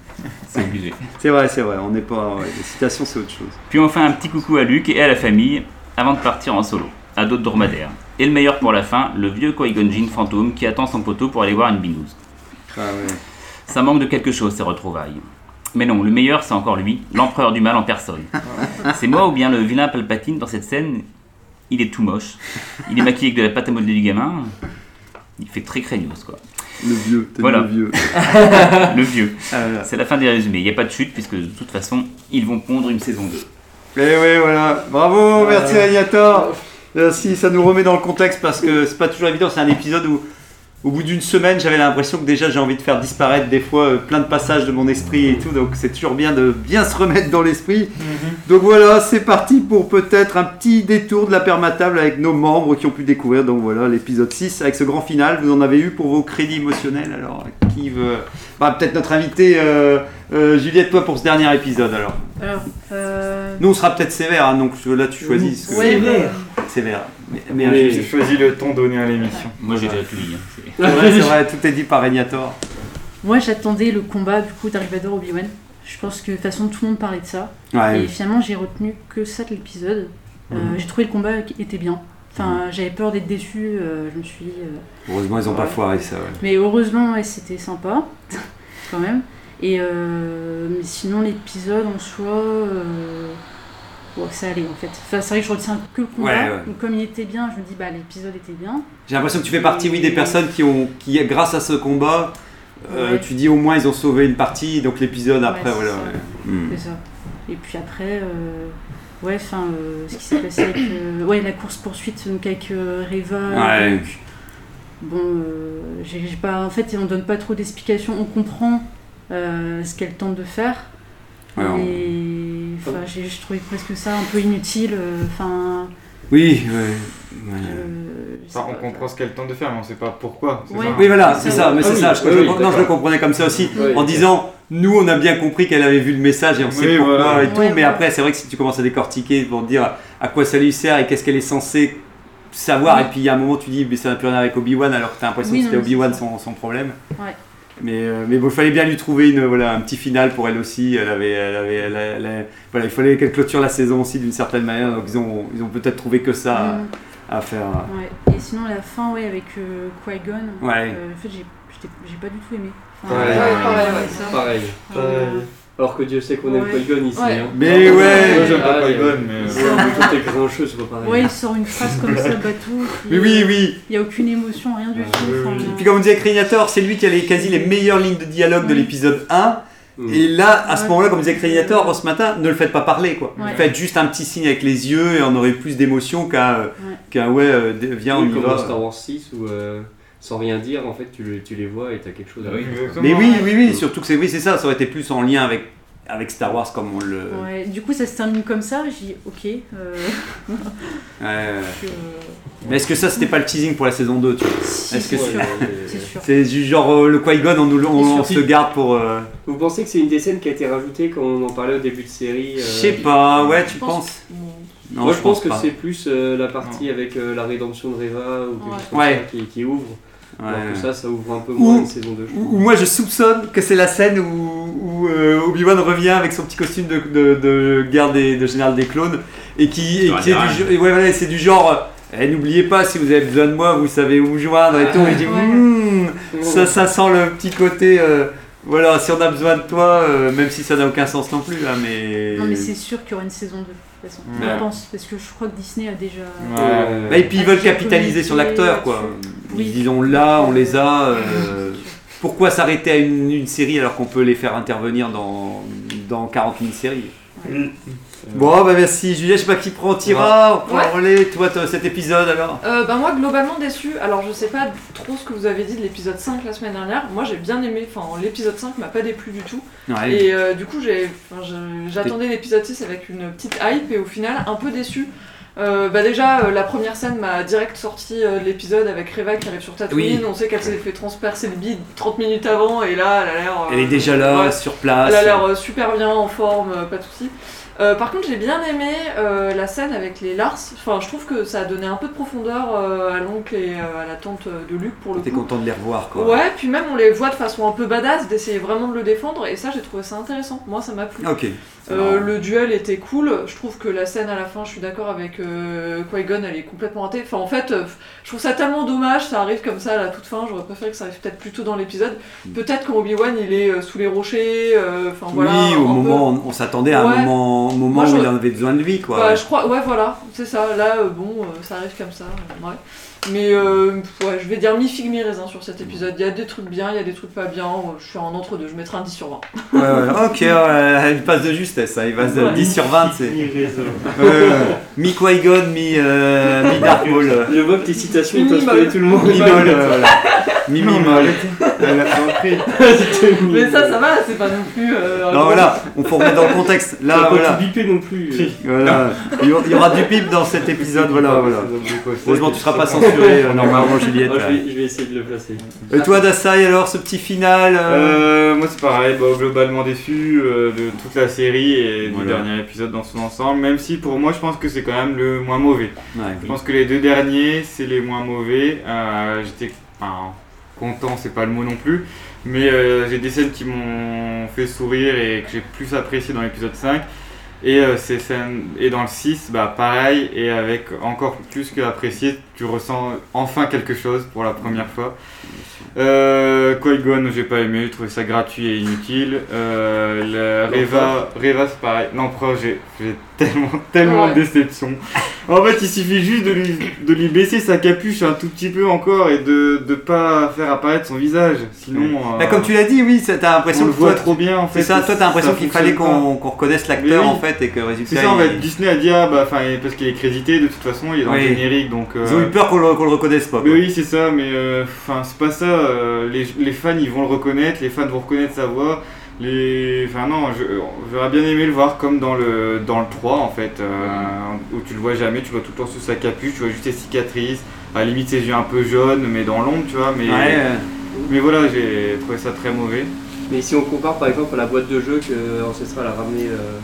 C'est obligé. C'est vrai, c'est vrai, on n'est pas. ouais, les citations, c'est autre chose. Puis on fait un petit coucou à Luc et à la famille avant de partir en solo, à d'autres dromadaires. Et le meilleur pour la fin, le vieux Qui-Gon Jinn fantôme qui attend son poteau pour aller voir une binouse. Ah ouais. Ça manque de quelque chose ces retrouvailles. Mais non, le meilleur c'est encore lui, l'empereur du mal en personne. C'est moi ou bien le vilain Palpatine dans cette scène? Il est tout moche. Il est maquillé avec de la pâte à modeler du gamin. Il fait très craignos quoi. Le vieux, Voilà. le vieux. Le vieux. Ah, voilà. C'est la fin des résumés. Il n'y a pas de chute puisque de toute façon ils vont pondre une saison 2. Et oui, voilà. Bravo, merci Ragnator. Merci, ça nous remet dans le contexte parce que c'est pas toujours évident. C'est un épisode où, au bout d'une semaine, j'avais l'impression que déjà j'ai envie de faire disparaître des fois euh, plein de passages de mon esprit et tout. Donc c'est toujours bien de bien se remettre dans l'esprit. Donc voilà, c'est parti pour peut-être un petit détour de la permatable avec nos membres qui ont pu découvrir. Donc voilà, l'épisode 6 avec ce grand final. Vous en avez eu pour vos crédits émotionnels. Alors, qui veut. Bah, peut-être notre invité euh, euh, Juliette, toi pour ce dernier épisode alors. Alors, euh, Nous, on sera peut-être sévère, hein, donc là, tu choisis. ce que- ouais, bah, Sévère. Mais, mais Mais injuste. j'ai choisi le ton donné à l'émission. Moi j'ai déjà tout dit. hein. C'est- C'est vrai, tout est dit par Régnator. moi j'attendais le combat du coup Dark Vador Obi-Wan. Je pense que de toute façon tout le monde parlait de ça. Ouais. Et finalement j'ai retenu que ça de l'épisode. Euh, Mhm. J'ai trouvé le combat qui était bien. Enfin, j'avais peur d'être déçu. euh, je me suis. euh, Heureusement, ils ont pas foiré ça. Ouais. Mais heureusement, ouais, c'était sympa, quand même. Et euh, mais sinon, l'épisode en soi, ouais, ça allait en fait. Enfin, c'est vrai que je retiens que le combat. Ouais, ouais. Donc, comme il était bien, je me dis, bah, l'épisode était bien. J'ai l'impression que tu fais partie, oui, des personnes qui ont, qui, grâce à ce combat, euh, tu dis au moins ils ont sauvé une partie, donc l'épisode après, voilà. ça. ouais. C'est ça. Et puis après, euh, ouais, enfin, euh, ce qui s'est passé avec euh, ouais, la course-poursuite donc avec euh, Reva. Ouais. donc, bon, euh, j'ai j'ai pas, en fait, on donne pas trop d'explications. On comprend euh, ce qu'elle tente de faire. Ouais, on- Et enfin, j'ai trouvé presque ça un peu inutile. euh, Enfin, Oui, ouais. ouais. euh, Enfin, on comprend ce qu'elle tente de faire, mais on sait pas pourquoi. c'est Ouais. ça, hein. Oui, voilà, c'est ça, mais Ah c'est oui, ça. Je, oui, je- oui, je- non, je le comprenais comme ça aussi, Oui. en disant, nous, on a bien compris qu'elle avait vu le message et on sait Oui, pourquoi voilà. et tout, Ouais, mais ouais. après, c'est vrai que si tu commences à décortiquer pour dire à quoi ça lui sert et qu'est-ce qu'elle est censée savoir, et puis il y a un moment, tu dis, mais ça n'a plus rien avec Obi-Wan, alors que tu as l'impression Oui, que c'était Obi-Wan son, son problème. Ouais. Mais, euh, mais bon, il fallait bien lui trouver une, voilà, un petit final pour elle aussi. Elle avait, elle avait, elle, elle- elle- voilà, il fallait qu'elle clôture la saison aussi d'une certaine manière. Donc ils ont, ils ont peut-être trouvé que ça à- Mm. à, faire. Ouais. Et sinon, la fin, ouais, avec euh, Qui-Gon, Ouais. euh, en fait, j'ai j'ai pas du tout aimé. Enfin, Ouais, pareil, ouais, ça. Pareil. Euh, Alors que Dieu sait qu'on aime. Qui-Gon ici. Ouais. hein. Mais ouais, Moi, j'aime pas Ah, Qui-Gon, il- mais. toutes les grincheux, c'est pas pareil. Ouais, il sort une phrase comme ça, bateau. Mais oui, oui. Il n'y a aucune émotion, rien du tout. oui, enfin, oui. Et puis comme on disait Créator, c'est lui qui a les, quasi les meilleures lignes de dialogue de l'épisode 1. Mm. Et là, à ce Ouais. moment-là, comme disait Créator ce matin, ne le faites pas parler quoi. Ouais. Faites juste un petit signe avec les yeux et on aurait plus d'émotion qu'un euh, Ouais. ouais, euh, viens on Oui, y comme va. Star Wars 6 où euh, sans rien dire, en fait, tu, le- tu les vois et t'as quelque chose à dire. Mais oui, oui, oui, surtout que c'est oui, c'est ça, ça aurait été plus en lien avec, avec Star Wars comme on le. Ouais, du coup, ça se termine comme ça. J'ai dit, ok. euh, Ouais. euh, Mais est-ce que ça c'était pas le teasing pour la saison 2 tu vois si, Est-ce que c'est c'est- genre euh, le Qui-Gon, on, nous le- on, on se garde pour. euh, Vous pensez que c'est une des scènes qui a été rajoutée quand on en parlait au début de série Je sais pas, ouais, tu pense- penses Non, Moi je pense, que c'est plus euh, la partie avec euh, la rédemption de Reva ou quelque Ouais. chose comme Ouais. ça qui, qui ouvre. Ouais. Alors que ça, ça ouvre un peu Ou- moins une saison 2. je Ou, ou moi je soupçonne que c'est la scène où, où, euh, Obi-Wan revient avec son petit costume de, de, de garde des, de général des clones et qui, et qui est, du, et ouais, voilà, c'est du genre eh, n'oubliez pas si vous avez besoin de moi vous savez où me joindre et tout et je dis Ouais. Hmm, ça, ça sent le petit côté euh, voilà si on a besoin de toi euh, même si ça n'a aucun sens non plus là mais, Non, mais c'est sûr qu'il y aura une saison 2, de toute façon. Ouais. Je pense, parce que je crois que Disney a déjà. Ouais. Bah, et puis ils veulent capitaliser sur l'acteur quoi Oui. ils disent on l'a on les a euh, pourquoi s'arrêter à une, une série alors qu'on peut les faire intervenir dans, dans 40 mini-séries Bon, bah merci Julia, je sais pas qui prend Tira, on prend Ouais. le relais, toi, cet épisode alors Euh, bah moi globalement déçu, alors je sais pas trop ce que vous avez dit de l'épisode 5 la semaine dernière, moi j'ai bien aimé, enfin l'épisode 5 m'a pas déplu du tout, Ouais. et euh, du coup j'attendais l'épisode 6 avec une petite hype et au final un peu déçu. Euh, bah déjà euh, la première scène m'a direct sorti euh, de l'épisode avec Reva qui arrive sur Tatooine, Oui. on sait qu'elle s'est fait transpercer le bide 30 minutes avant et là elle a l'air... euh, Elle est déjà là, ouais. sur place. Elle a l'air euh, super bien en forme, euh, pas de soucis. Euh, par contre, j'ai bien aimé euh, la scène avec les Lars. Enfin, je trouve que ça a donné un peu de profondeur euh, à l'oncle et à la tante de Luc pour le T'es coup. content de les revoir quoi. Ouais, puis même on les voit de façon un peu badass, d'essayer vraiment de le défendre, et ça j'ai trouvé ça intéressant. Moi ça m'a plu. Ok. le duel était cool. Je trouve que la scène à la fin, je suis d'accord avec Qui-Gon, elle est complètement ratée. Enfin, en fait, je trouve ça tellement dommage. Ça arrive comme ça à la toute fin. J'aurais préféré que ça arrive peut-être plus tôt dans l'épisode. Peut-être quand Obi-Wan il est sous les rochers. Enfin voilà. oui, au un peu- moment, on, on s'attendait à un moment, au moment Moi, où il en avait besoin de lui quoi. Bah, je crois, ouais, voilà, c'est ça. Là, euh, bon, euh, ça arrive comme ça. euh, ouais. Mais euh, ouais, je vais dire mi figue mi raisin sur cet épisode. Il y a des trucs bien, il y a des trucs pas bien. Euh, Je suis en entre deux. Je mettrai un 10 sur 20. Ouais, ouais, ok, ouais, il passe de justesse, hein, il passe de Ouais. 10 sur 20, c'est. Ouais, ouais. mi Qui-Gon, mi, euh, mi Dark Maul. euh, Je vois que tes citations ils peuvent tout le monde. Mi Mol, euh, voilà. Mi Mi Mol. Mais ça, ça va, c'est pas non plus. euh, Non, voilà, on faut remettre dans le contexte. Là, pas voilà. tout bipé non plus. voilà. Il y aura- il y aura du pip dans cet épisode, voilà, voilà. Heureusement, tu seras pas censuré, euh, normalement, Juliette. Ah, je, vais, je vais essayer de le placer. Et toi, Dasai, alors, ce petit final euh, Euh, moi c'est pareil, bah, globalement déçu euh, de toute la série et du Voilà. dernier épisode dans son ensemble, même si pour moi je pense que c'est quand même le moins mauvais. ouais. Je pense que les deux derniers c'est les moins mauvais. Euh, J'étais enfin, content, c'est pas le mot non plus, mais euh, j'ai des scènes qui m'ont fait sourire et que j'ai plus apprécié dans l'épisode 5. Et, euh, ces scènes, et dans le 6, bah, pareil, et avec encore plus que apprécié, tu ressens enfin quelque chose pour la première fois. Euh, Qui-Gon, j'ai pas aimé, j'ai trouvé ça gratuit et inutile. Euh, le Reva, Reva c'est pareil. L'empereur, j'ai j'ai tellement, tellement Ouais. de déception. En fait, il suffit juste de lui, de lui baisser sa capuche un tout petit peu encore et de ne pas faire apparaître son visage. Sinon, euh, Bah, comme tu l'as dit, oui, ça- t'as on l'impression le que voit toi, trop bien en fait. C'est ça, toi, t'as l'impression qu'il fallait qu'on qu'on reconnaisse l'acteur oui. en fait et que résultat. C'est ça en il- fait, Disney a dit, ah bah, enfin, parce qu'il est crédité, de toute façon, il est dans Oui. le générique donc. euh, eu peur qu'on le, le reconnaisse pas. Mais quoi. oui, c'est ça, mais euh, enfin, c'est pas ça. euh, les, les fans ils vont le reconnaître, les fans vont reconnaître sa voix. Les... Enfin, non, j'aurais bien aimé le voir comme dans le, dans le 3 en fait, euh, où tu le vois jamais, tu vois tout le temps sous sa capuche, tu vois juste ses cicatrices, à la limite ses yeux un peu jaunes, mais dans l'ombre, tu vois. Mais, Ouais, euh, mais voilà, j'ai trouvé ça très mauvais. Mais si on compare par exemple à la boîte de jeu que Ancestral a ramené euh,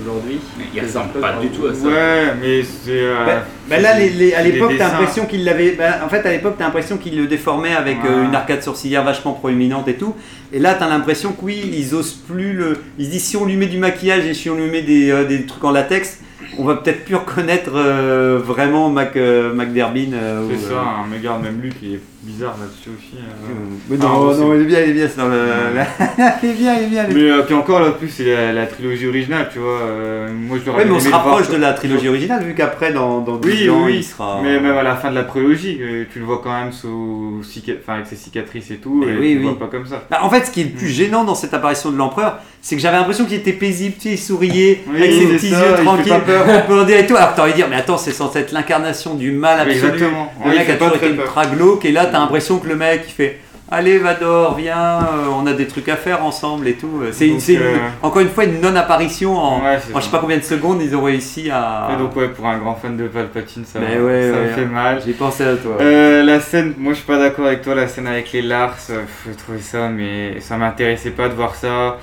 aujourd'hui. Mais il ressemble pas du tout à ça. Ouais, mais c'est. euh, Bah, bah là, les- les- à l'époque, t'as l'impression qu'il l'avait. bah, en fait, à l'époque, t'as l'impression qu'il le déformait avec euh, une arcade sourcilière vachement proéminente et tout. Et là, t'as l'impression que oui, ils osent plus le. Ils se disent si on lui met du maquillage et si on lui met des, euh, des trucs en latex, on va peut-être plus reconnaître euh, vraiment Mac, euh, euh, ou, C'est ça, mais regarde, même lui qui est bizarre là-dessus aussi. euh. mais Ah, non, bon, non, c'est- il est bien, il est bien. c'est dans le- il est bien, il est bien. est. Mais euh, puis encore là, plus, c'est la, la trilogie originale, tu vois. euh, moi, je l'aurais Ouais, mais on se le rapproche de la trilogie originale, vu qu'après, dans, dans 10 Oui, ans, oui, il sera. mais même à la fin de la prélogie, euh, tu le vois quand même sous enfin, avec ses cicatrices et tout, et oui, tu le oui. vois pas comme ça. Bah, en fait, ce qui est le plus gênant dans cette apparition de l'empereur, c'est que j'avais l'impression qu'il était paisible, tu sais, il souriait, Oui, avec ses petits ça, yeux tranquilles, pas peur. on peut en dire et tout. Alors que t'aurais dire, mais attends, c'est censé être l'incarnation du mal absolu. Exactement. Le mec a toujours été ultra glauque, et là, t'as l'impression que le mec, il fait. Allez Vador, viens, euh, on a des trucs à faire ensemble et tout. C'est une- euh, encore une fois une non-apparition en, Ouais, c'est en je sais pas combien de secondes, ils ont réussi à. Et donc ouais, pour un grand fan de Palpatine, ça, Mais ouais, ça ouais, me fait ouais. mal. J'ai pensé à toi. Euh, la scène, moi je suis pas d'accord avec toi, la scène avec les Lars, je trouvais ça, mais ça m'intéressait pas de voir ça.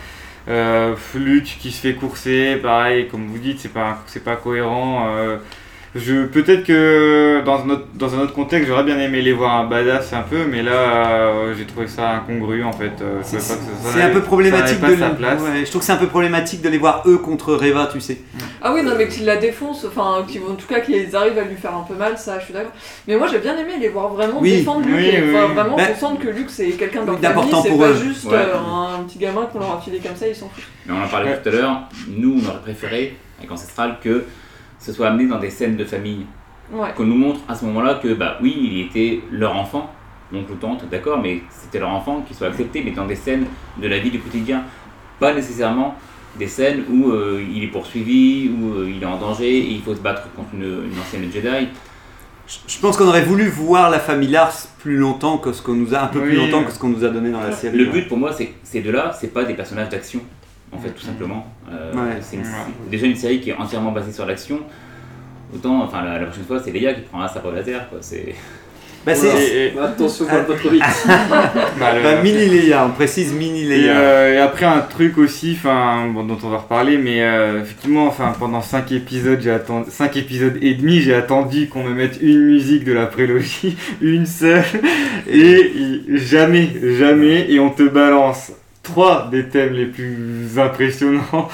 Luke qui se fait courser, pareil, comme vous dites, c'est pas, c'est pas cohérent. Je, peut-être que dans un, autre, dans un autre contexte, j'aurais bien aimé les voir un badass un peu, mais là euh, j'ai trouvé ça incongru en fait. euh, C'est un peu problématique de les- place. ouais, je trouve que c'est un peu problématique de les voir eux contre Reva, tu sais. Ah oui, non, mais qu'ils la défoncent, enfin, qu'ils- en tout cas qu'ils arrivent à lui faire un peu mal, ça, je suis d'accord. Mais moi j'ai bien aimé les voir vraiment Oui. défendre Luke, Oui, et oui, enfin, oui. vraiment Ben, qu'on sente que Luke c'est quelqu'un d'important c'est pour pas eux. juste Ouais. euh, un petit gamin qu'on leur a filé comme ça, ils s'en foutent. Mais on en parlait tout à l'heure, nous on aurait préféré, avec Ancestral, que ce soit amené dans des scènes de famille. Ouais. Qu'on nous montre à ce moment-là que, bah oui, il était leur enfant, donc ou tante, d'accord, mais c'était leur enfant, qu'il soit accepté, mais dans des scènes de la vie du quotidien. Pas nécessairement des scènes où euh, il est poursuivi, où euh, il est en danger, et il faut se battre contre une, une ancienne Jedi. Je pense qu'on aurait voulu voir la famille Lars plus longtemps que ce qu'on nous a, un peu plus longtemps que ce qu'on nous a donné dans la série. Le but pour moi, c'est ces deux-là, c'est pas des personnages d'action, en fait, tout simplement. Euh, Ouais. c'est une- déjà une série qui est entièrement basée sur l'action. Autant, enfin, la, la prochaine fois, c'est Leia qui prend un sabre laser, quoi. C'est. Bah, c'est. Et- et- Attention, pas trop vite. bah, le- Bah, mini Leia, on précise mini Et, Leia. euh, et après un truc aussi, enfin bon, dont on va reparler, mais euh, effectivement, enfin pendant 5 épisodes, j'ai attendu 5 épisodes et demi, j'ai attendu qu'on me mette une musique de la prélogie, une seule, et jamais, jamais, et on te balance trois des thèmes les plus impressionnants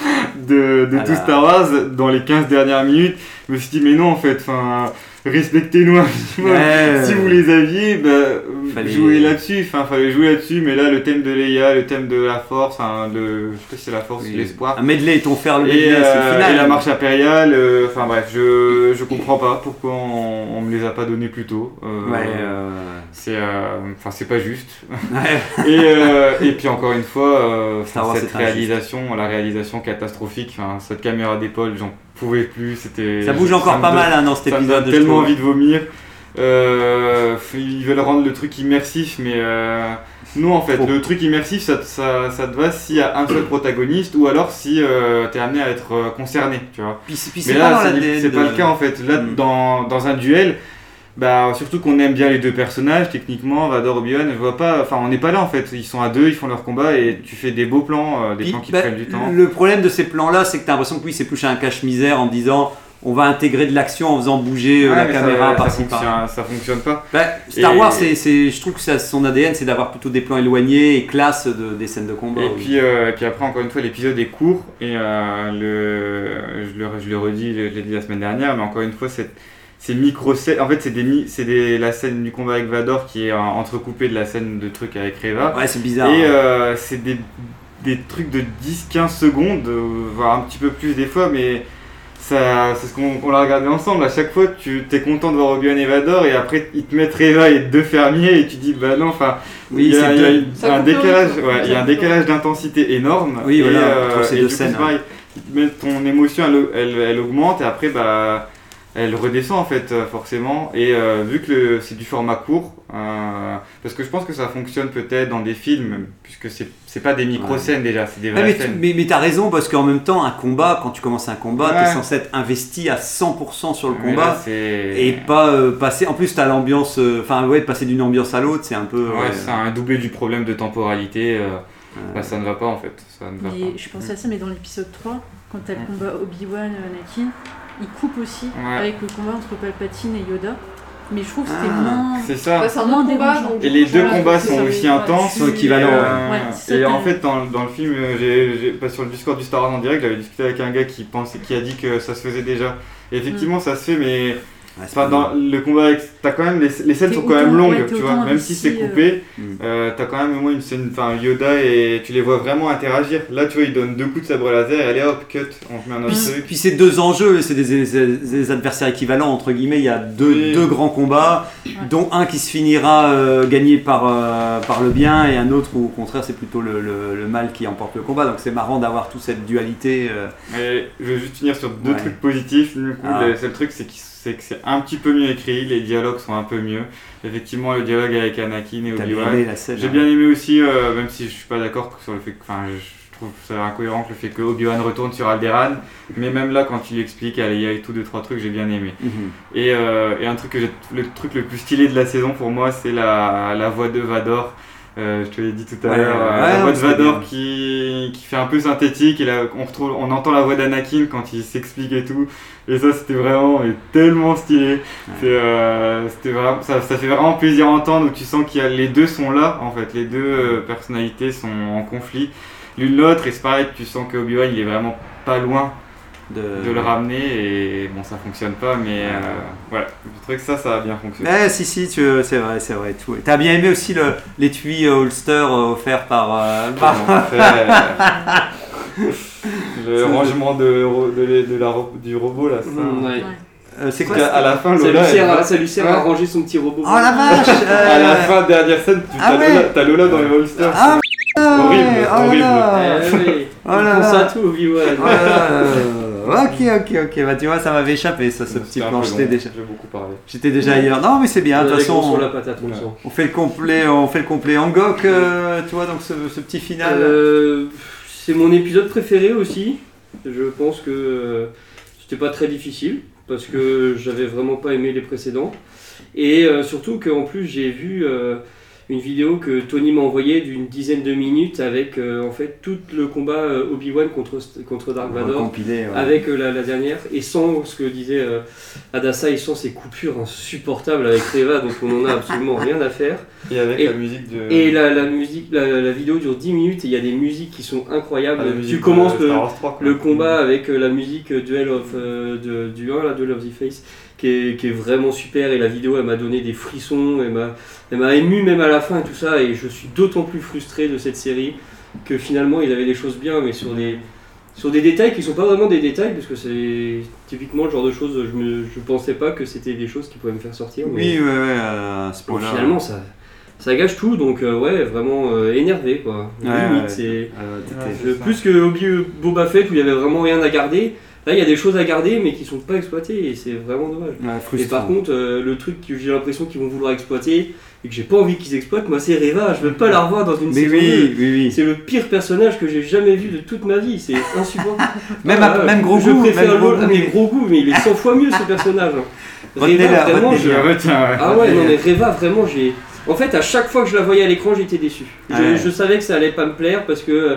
de, de tout. Star Wars dans les 15 dernières minutes. Je me suis dit mais non en fait, enfin respectez-nous un minimum. Ouais. Si vous les aviez, bah, Fallait- jouez là-dessus. Enfin, fallait jouer là-dessus. Mais là, le thème de Leia, le thème de la force, hein, le, je sais pas si c'est la force, Oui. ou l'espoir. Un medley, ils t'ont fait le medley, euh, final. et la marche impériale. euh, Enfin bref, je je comprends pas pourquoi on, on me les a pas donnés plus tôt. Euh, Ouais, C'est enfin c'est pas juste. ouais. et, et puis encore une fois, cette injuste. réalisation, la réalisation catastrophique, enfin, cette caméra d'épaule, j'en pouvais plus. C'était. Ça bouge encore pas donne- mal hein, dans cet ça me épisode. donne je tellement envie de vomir. Euh, ils veulent rendre le truc immersif, mais euh, non, en fait, le truc immersif, ça, ça, ça te va s'il y a un seul protagoniste ou alors si euh, t'es amené à être euh, concerné, tu vois. Puis, puis Mais c'est pas dans là, c'est pas le cas en fait. Là, Mm. dans, dans un duel, bah, surtout qu'on aime bien les deux personnages, techniquement, Vador, Obi-Wan, je vois pas, enfin, on n'est pas là en fait. Ils sont à deux, ils font leur combat et tu fais des beaux plans, euh, des Puis, plans qui bah, prennent du temps. Le problème de ces plans-là, c'est que tu as l'impression que oui, c'est plus un cache-misère en disant on va intégrer de l'action en faisant bouger euh, Ouais, la caméra ça, par-ci par ça fonctionne pas. Bah, Star Et- Wars, c'est, c'est- je trouve que ça, son ADN, c'est d'avoir plutôt des plans éloignés et classe de, des scènes de combat. Et oui. puis, euh, et puis après, encore une fois, l'épisode est court. Et euh, le, je, le, je le redis, je l'ai dit la semaine dernière, mais encore une fois, c'est ces micro scènes en fait c'est des c'est des la scène du combat avec Vador qui est entrecoupée de la scène de truc avec Reva Ouais, c'est bizarre. et hein. euh, c'est des, des trucs de 10-15 secondes euh, voire un petit peu plus des fois mais ça c'est ce qu'on qu'on l'a regardé ensemble. À chaque fois tu t'es content de voir Obi-Wan et Vador et après ils te mettent Reva et deux fermiers et tu dis bah non enfin Oui, il y a, c'est il y a deux- une- Ça un décalage ouais, il y a un décalage d'intensité énorme Oui, et, voilà, euh, entre ces et deux coup, pareil, ton émotion elle, elle, elle augmente et après bah elle redescend en fait euh, forcément. Et euh, vu que le- c'est du format court euh, parce que je pense que ça fonctionne peut-être dans des films puisque c'est c'est pas des micro-scènes déjà c'est des Ouais, vraies mais, tu- mais, mais t'as raison parce qu'en même temps, un combat, quand tu commences un combat, Ouais. t'es censé être investi à 100% sur le Mais combat là, et pas euh, passer. En plus, t'as l'ambiance, euh, enfin ouais, de passer d'une ambiance à l'autre, c'est un peu. ouais, ouais. c'est un doublé du problème de temporalité euh, bah, ça ne va pas en fait. Ça ne va Mais pas. je pensais à ça, mais dans l'épisode 3, quand t'as le combat Obi-Wan Anakin, il coupe aussi Ouais. avec le combat entre Palpatine et Yoda. Mais je trouve que c'était Ah. moins. C'est ça. C'est un Moins combat, donc Et les deux voilà, combats sont aussi Ouais. intenses. Ils sont équivalents, euh, Ouais, c'est et en fait, dans, dans le film, euh, j'ai, j'ai- pas sur le Discord du Star Wars en direct, j'avais discuté avec un gars qui pensait, qui a dit que ça se faisait déjà. Et effectivement, ça se fait, mais Ouais, c'est pas dans le combat, avec, t'as quand même les, les scènes sont quand même longues, ouais, tu vois. Même si c'est coupé, Mm. euh, t'as quand même au moins une scène, enfin Yoda et tu les vois vraiment interagir. Là, tu vois, il donne deux coups de sabre laser, et allez hop, cut, on te met un autre Puis, truc. puis c'est deux enjeux, c'est des, des- des adversaires équivalents entre guillemets. Il y a deux, Oui. deux grands combats, dont un qui se finira euh, gagné par, euh, par le bien et un autre où au contraire c'est plutôt le, le- le mal qui emporte le combat. Donc c'est marrant d'avoir toute cette dualité. euh. Mais je vais juste finir sur deux Ouais. trucs positifs. Du coup, Ah. le seul truc, c'est qu'il- c'est que c'est un petit peu mieux écrit, les dialogues sont un peu mieux. Effectivement, le dialogue avec Anakin et Obi-Wan. J'ai hein. bien aimé aussi, euh, même si je suis pas d'accord sur le fait que. Enfin, je trouve ça incohérent que le fait que Obi-Wan retourne sur Alderaan. Mais même là, quand il explique à Leia et tout, deux, trois trucs, j'ai bien aimé. Mhm. Et, euh, et un truc que le truc le plus stylé de la saison pour moi, c'est la, la voix de Vador. Euh, je te l'ai dit tout à Ouais, l'heure, euh, ouais, la ouais, voix de Vador qui, qui fait un peu synthétique et là on retrouve, on entend la voix d'Anakin quand il s'explique et tout. Et ça c'était vraiment mais tellement stylé. C'est, euh, c'était vraiment, ça, ça fait vraiment plaisir à entendre où tu sens qu'il les deux sont là en fait, les deux euh, personnalités sont en conflit l'une l'autre et c'est pareil, tu sens que Obi-Wan il est vraiment pas loin De, de le ramener et bon ça fonctionne pas mais euh, voilà je trouvais que ça ça a bien fonctionné. Eh si si tu c'est vrai c'est vrai tout. T'as bien aimé aussi le l'étui euh, holster euh, offert par, euh, par- le rangement de, de, la- de la, ro- du robot là ça. Mm, ouais. Euh, c'est quoi à la fin Ça lui Lola sert, elle- à, ça lui sert à ranger son petit robot. Oh la vache à la euh, fin dernière scène tu Ah t'as ouais. Lola, dans les holsters Ah horrible ouais, oh là horrible. là. Eh oui, Oh pense à tout. Là. Ok ok ok bah tu vois ça m'avait échappé ça ce petit plan j'étais déjà j'ai beaucoup parlé j'étais déjà ailleurs non mais c'est bien de toute façon on, la patate, fait le complet on fait le complet Angok euh, tu vois donc ce, ce petit final Euh, c'est mon épisode préféré aussi. Je pense que euh, c'était pas très difficile parce que j'avais vraiment pas aimé les précédents. Et euh, surtout qu'en plus j'ai vu euh, une vidéo que Tony m'a envoyée d'une dizaine de minutes avec euh, en fait tout le combat euh, Obi-Wan contre, contre Dark Vador. compilé Avec euh, la, la dernière, et sans ce que disait euh, Adassa, et sans ces coupures insupportables avec Reva, donc on en a absolument rien à faire. et avec Et- la musique de Et la, la musique, la, la vidéo dure 10 minutes et il y a des musiques qui sont incroyables. Ah, tu commences le, Star Wars 3, quoi. le combat avec euh, la musique Duel of, euh, de, du 1, là, Duel of the Face, qui est, qui est vraiment super. Et la vidéo, elle m'a donné des frissons, elle m'a, elle m'a ému même à la fin et tout ça. Et je suis d'autant plus frustré de cette série que finalement, il avait des choses bien, mais sur des, sur des détails qui sont pas vraiment des détails, parce que c'est typiquement le genre de choses, je, me, je pensais pas que c'était des choses qui pouvaient me faire sortir. mais- oui ouais ouais euh, à ce Bon, point-là finalement, ça, ça gâche tout, donc euh, ouais, vraiment euh, énervé quoi. Ouais, Limite, euh, plus que Obi Boba Fett où il y avait vraiment rien à garder. Là, il y a des choses à garder, mais qui sont pas exploitées et c'est vraiment dommage. ouais, Et par contre, euh, le truc que j'ai l'impression qu'ils vont vouloir exploiter et que j'ai pas envie qu'ils exploitent, moi, c'est Reva. Je veux pas la revoir dans une mais saison oui 2. oui oui C'est le pire personnage que j'ai jamais vu de toute ma vie. C'est insupportable. même Ah, à- même gros je goût préfère Lola, goût, mais gros goût, mais il est 100 fois mieux ce personnage. hein. Reva, vraiment, je retiens ouais ah ouais, non mais Reva, vraiment, j'ai. En fait, à chaque fois que je la voyais à l'écran, j'étais déçu. Je, Ouais. je savais que ça allait pas me plaire parce que euh,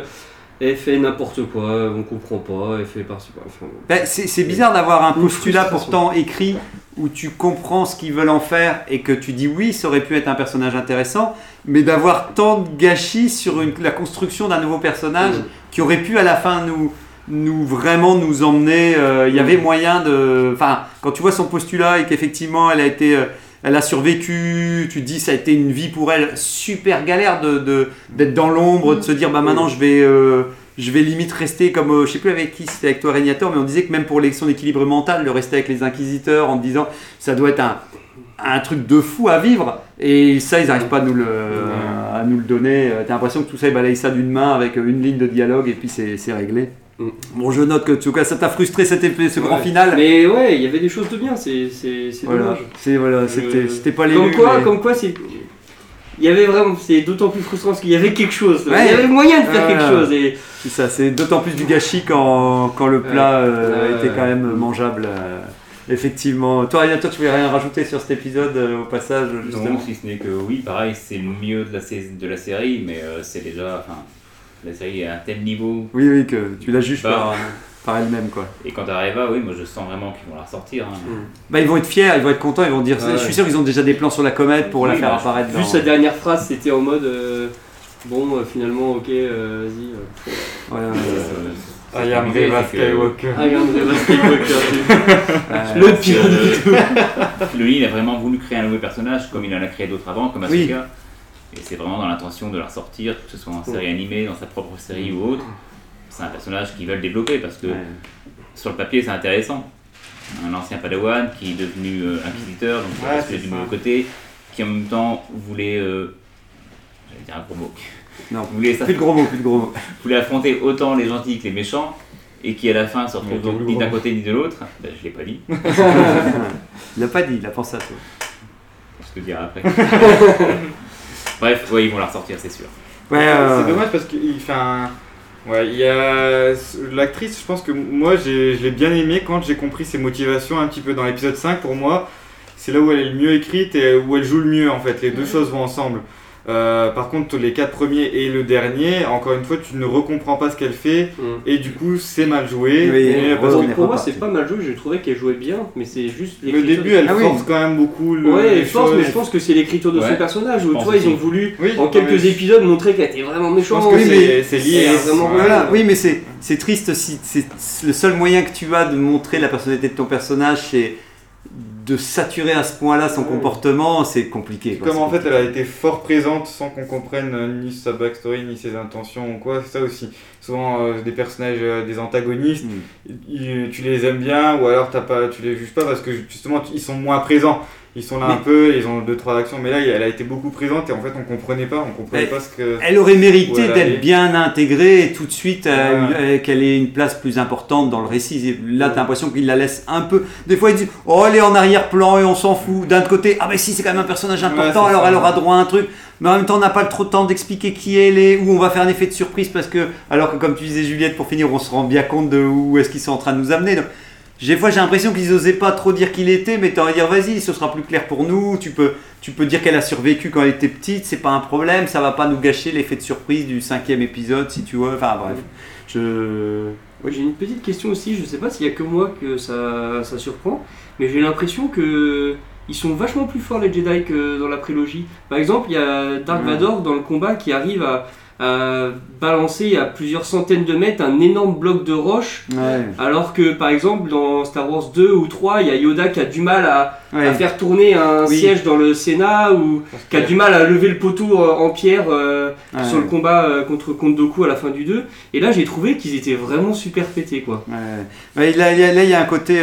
elle fait n'importe quoi, on comprend pas, elle fait par-ci par enfin, Ben, c'est c'est bizarre d'avoir un postulat pourtant écrit où tu comprends ce qu'ils veulent en faire et que tu dis oui, ça aurait pu être un personnage intéressant, mais d'avoir tant de gâchis sur une- la construction d'un nouveau personnage Mm. qui aurait pu à la fin nous, nous vraiment nous emmener. euh, Il y avait moyen de. Enfin, quand tu vois son postulat et qu'effectivement elle a été. euh, elle a survécu, tu te dis ça a été une vie pour elle super galère de de- d'être dans l'ombre, de se dire bah maintenant je vais euh, je vais limite rester comme euh, je sais plus avec qui c'était avec toi Régnator, mais on disait que même pour son équilibre mental, de rester avec les inquisiteurs en te disant ça doit être un un truc de fou à vivre et ça ils n'arrivent pas à nous le à nous le donner. Euh, T'as l'impression que tout ça ils balayent ça d'une main avec une ligne de dialogue et puis c'est c'est réglé. Mm. Bon, je note que en tout cas ça t'a frustré cet épée- ce grand final. Mais ouais, il y avait des choses de bien, c'est voilà, dommage. c'est voilà, Je- c'était pas les Comme quoi, comme quoi, c'est. Il y avait vraiment, c'est d'autant plus frustrant parce qu'il y avait quelque chose. Ouais. Il y avait moyen de faire Ouais. quelque chose. Et C'est ça, c'est d'autant plus du gâchis quand, quand le plat euh, était quand même mangeable. euh, effectivement. Toi, Ryan, toi, tu voulais rien rajouter sur cet épisode euh, au passage, justement? Non, si ce n'est que oui, pareil, c'est le mieux de la, sais- de la série, mais euh, c'est déjà. Enfin, la série est à un tel niveau. Oui, oui, que tu la juges Bah. par, par elle-même, quoi. Et quand Areva, oui, moi je sens vraiment qu'ils vont la ressortir. hein. Bah, ils vont être fiers, ils vont être contents, ils vont dire. Je suis sûr qu'ils ont déjà des plans sur la comète pour la faire bah, apparaître. Vu dans- sa dernière phrase, c'était en mode euh, bon, euh, finalement, ok, euh, vas-y. euh, Ouais, ouais. Euh, I am Reva Skywalker. Regarde, Reva Skywalker, le pire de tout. Filoni, il a vraiment voulu créer un nouveau personnage, comme il en a créé d'autres avant, comme Asuka. Oui. Et c'est vraiment dans l'intention de la ressortir, que ce soit en série animée, dans sa propre série ou autre. C'est un personnage qu'ils veulent développer parce que Ouais. sur le papier c'est intéressant. Un ancien padawan qui est devenu euh, inquisiteur, donc Ouais, ouais, c'est du mauvais côté, qui en même temps voulait. euh, J'allais dire un gros mot. Non, voulait, plus de gros mots, plus de gros mots. voulait affronter autant les gentils que les méchants. Et qui à la fin se retrouve donc ni d'un côté ni de l'autre. Ben, je l'ai pas dit, Il l'a pas dit, il a pensé à toi. je te dirai après. Bref, ouais, ils vont la ressortir, c'est sûr. Ouais, euh, C'est dommage parce qu'il fait un. Ouais, il y a. L'actrice, je pense que moi, j'ai- je l'ai bien aimée quand j'ai compris ses motivations un petit peu dans l'épisode 5. Pour moi, c'est là où elle est le mieux écrite et où elle joue le mieux en fait. Les deux choses vont ensemble. Euh, par contre, les quatre premiers et le dernier, encore une fois, tu ne recomprends pas ce qu'elle fait Mm. et du coup, c'est mal joué. Oui, parce que Pour moi, c'est pas mal joué, j'ai trouvé qu'elle jouait bien, mais c'est juste le début, elle Ah oui. force quand même beaucoup le. Ouais, elle force, choses. mais je pense que c'est l'écriture de Ouais, son personnage. Où, je vois, ils ont voulu, Oui, en quelques épisodes, montrer qu'elle était vraiment Je méchante. c'est mais- c'est lié. Hein. oui, mais c'est c'est triste si c'est le seul moyen que tu as de montrer la personnalité de ton personnage, c'est de saturer à ce point-là son Ouais. comportement, c'est compliqué. quoi, Comme en fait elle a été fort présente sans qu'on comprenne euh, ni sa backstory ni ses intentions ou quoi, c'est ça aussi. Souvent euh, des personnages, euh, des antagonistes, Mm. ils- tu les aimes bien ou alors t'as pas, tu les juges pas parce que justement ils sont moins présents. Ils sont là un peu, ils ont deux trois actions, mais là elle a été beaucoup présente et en fait on comprenait pas, on comprenait Elle- pas ce que. Elle aurait mérité d'être bien intégrée et tout de suite euh, euh, qu'elle ait une place plus importante dans le récit. Là, t'as l'impression qu'il la laisse un peu. Des fois, il dit Oh, elle est en arrière-plan et on s'en fout. D'un côté, ah, mais si, c'est quand même un personnage important, alors ça. elle aura droit à un truc. Mais en même temps, on n'a pas trop de temps d'expliquer qui elle est, ou on va faire un effet de surprise parce que, alors que, comme tu disais, Juliette, pour finir, on se rend bien compte de où est-ce qu'ils sont en train de nous amener. Donc, des fois, j'ai l'impression qu'ils osaient pas trop dire qui il était, mais t'aurais dire vas-y, ce sera plus clair pour nous. Tu peux, tu peux dire qu'elle a survécu quand elle était petite, c'est pas un problème, ça va pas nous gâcher l'effet de surprise du cinquième épisode si tu veux. Enfin bref, je. Ouais, j'ai une petite question aussi, je sais pas s'il y a que moi que ça, ça surprend, mais j'ai l'impression que ils sont vachement plus forts les Jedi que dans la prélogie. Par exemple, il y a Dark. Vador dans le combat qui arrive à, à balancer à plusieurs centaines de mètres un énorme bloc de roche, Ouais. alors que par exemple dans Star Wars 2 ou 3, il y a Yoda qui a du mal à, faire tourner un Oui. siège dans le Sénat ou Parce qui a que- du mal à lever le poteau euh, en pierre euh, Ouais. sur le combat euh, contre Count Dooku à la fin du 2. Et là, j'ai trouvé qu'ils étaient vraiment super pétés, quoi. Ouais. Ouais, là, il y a- là, il y a un côté.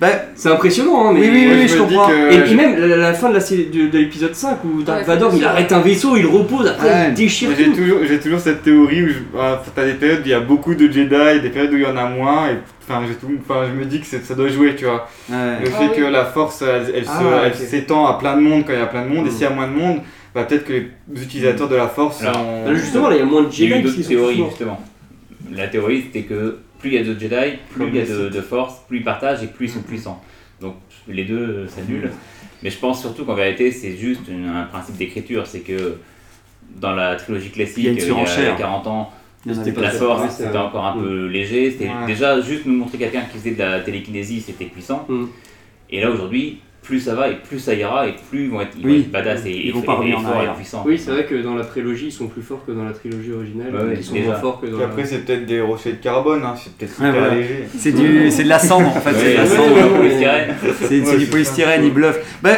Bah, C'est impressionnant, hein, mais... Oui, oui, oui, je comprends. que- Et puis même la, la fin de la série- de, de l'épisode 5 où Dark Ouais, Vador il arrête un vaisseau, il repose, après Ouais. il déchire J'ai tout. toujours, j'ai toujours cette théorie où je- ah, t'as des périodes où il y a beaucoup de Jedi, et des périodes où il y en a moins, et enfin, j'ai tout, enfin, je me dis que ça doit jouer, tu vois. ouais. Le Ah fait oui. que la force, elle, Ah, s'étend à plein de monde quand il y a plein de monde, et Mm. s'il y a moins de monde, bah, peut-être que les utilisateurs de la force Alors, sont... Là, justement, là il y a moins de Il y a eu Jedi d'autres théories forts. justement. La théorie c'était que plus il y a de Jedi, plus il y a de, de force, plus ils partagent et plus ils sont puissants. Donc les deux euh, s'annulent. Mais je pense surtout qu'en vérité c'est juste un principe d'écriture. C'est que dans la trilogie classique, Il y a une il y a surenchère. 40 ans, Il y en avait C'était la force c'était encore un Mm. peu léger. C'était Ouais. déjà juste nous montrer quelqu'un qui faisait de la télékinésie, c'était puissant. Mm. Et là aujourd'hui, plus ça va et plus ça ira et plus ils vont être, ils Oui. vont être badass et, Ils et- vont pas et- et en puissants. Oui, c'est vrai que dans la prélogie ils sont plus forts que dans la trilogie originale. Ouais, ils sont déjà. moins forts que dans Puis après, la... c'est peut-être des rochers de carbone, hein, c'est peut-être Ouais, super voilà. léger. C'est du, c'est de la cendre en fait, c'est de la cendre. C'est du polystyrène, ça. il bluffe. Bah,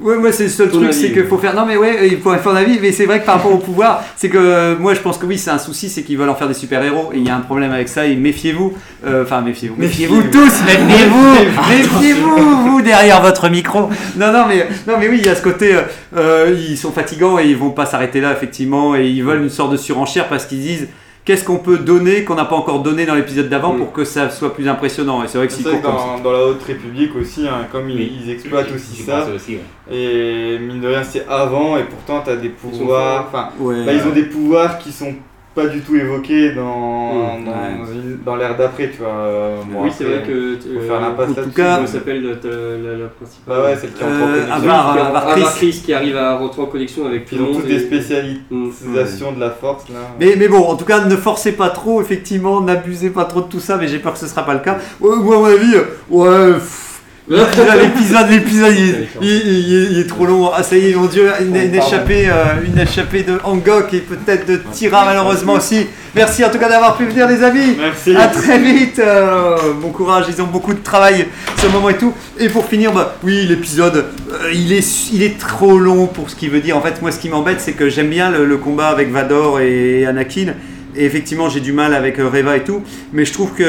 ouais, moi, c'est le seul Ton truc, c'est qu'il faut faire. Non, mais ouais, il faut faire un avis, mais c'est vrai que par rapport au pouvoir, c'est que euh, moi, je pense que oui, c'est un souci, c'est qu'ils veulent en faire des super-héros, et il y a un problème avec ça, et méfiez-vous. Euh, Enfin, méfiez-vous. Méfiez-vous tous, méfiez-vous Méfiez-vous, vous, derrière votre micro. Non, non, mais, non, mais oui, il y a ce côté, euh, euh, ils sont fatigants et ils vont pas s'arrêter là, effectivement, et ils veulent une sorte de surenchère parce qu'ils disent. Qu'est-ce qu'on peut donner qu'on n'a pas encore donné dans l'épisode d'avant Mm. pour que ça soit plus impressionnant Et c'est vrai que vrai que dans, dans la Haute République aussi, hein, comme ils, Oui. ils exploitent aussi ça, pensais aussi, ouais. et mine de rien, c'est avant, et pourtant, t'as des pouvoirs. Enfin, Ouais. Bah, ils ont des pouvoirs qui sont pas du tout évoqué dans, Mm. dans, Ouais. dans l'ère d'après, tu vois. euh, bon, oui, c'est vrai que. faut faire l'impasse en tout là-dessus. cas- Comment s'appelle la, la, la principale Bah ouais, celle qui est en Euh, connexion. Chris. Chris qui arrive à rentrer en connexion avec tout Ils le ont monde. tous des spécialisations de la force là. Mais, mais bon, en tout cas, ne forcez pas trop, effectivement, n'abusez pas trop de tout ça, mais j'ai peur que ce sera pas le cas. Ouais, moi, à mon avis, euh, ouais. l'épisode, l'épisode, il, il- il- il est trop long. Ah, ça y est, mon dieu, une, une échappée, euh, une échappée de Angok et peut-être de Tira, malheureusement aussi. Merci en tout cas d'avoir pu venir, les amis. Merci. À très vite. euh, bon courage, ils ont beaucoup de travail ce moment et tout. Et pour finir, bah, oui, l'épisode, euh, il, est, il est trop long pour ce qu'il veut dire. En fait, moi, ce qui m'embête, c'est que j'aime bien le, le combat avec Vador et Anakin. Et effectivement, j'ai du mal avec Reva et tout. Mais je trouve que.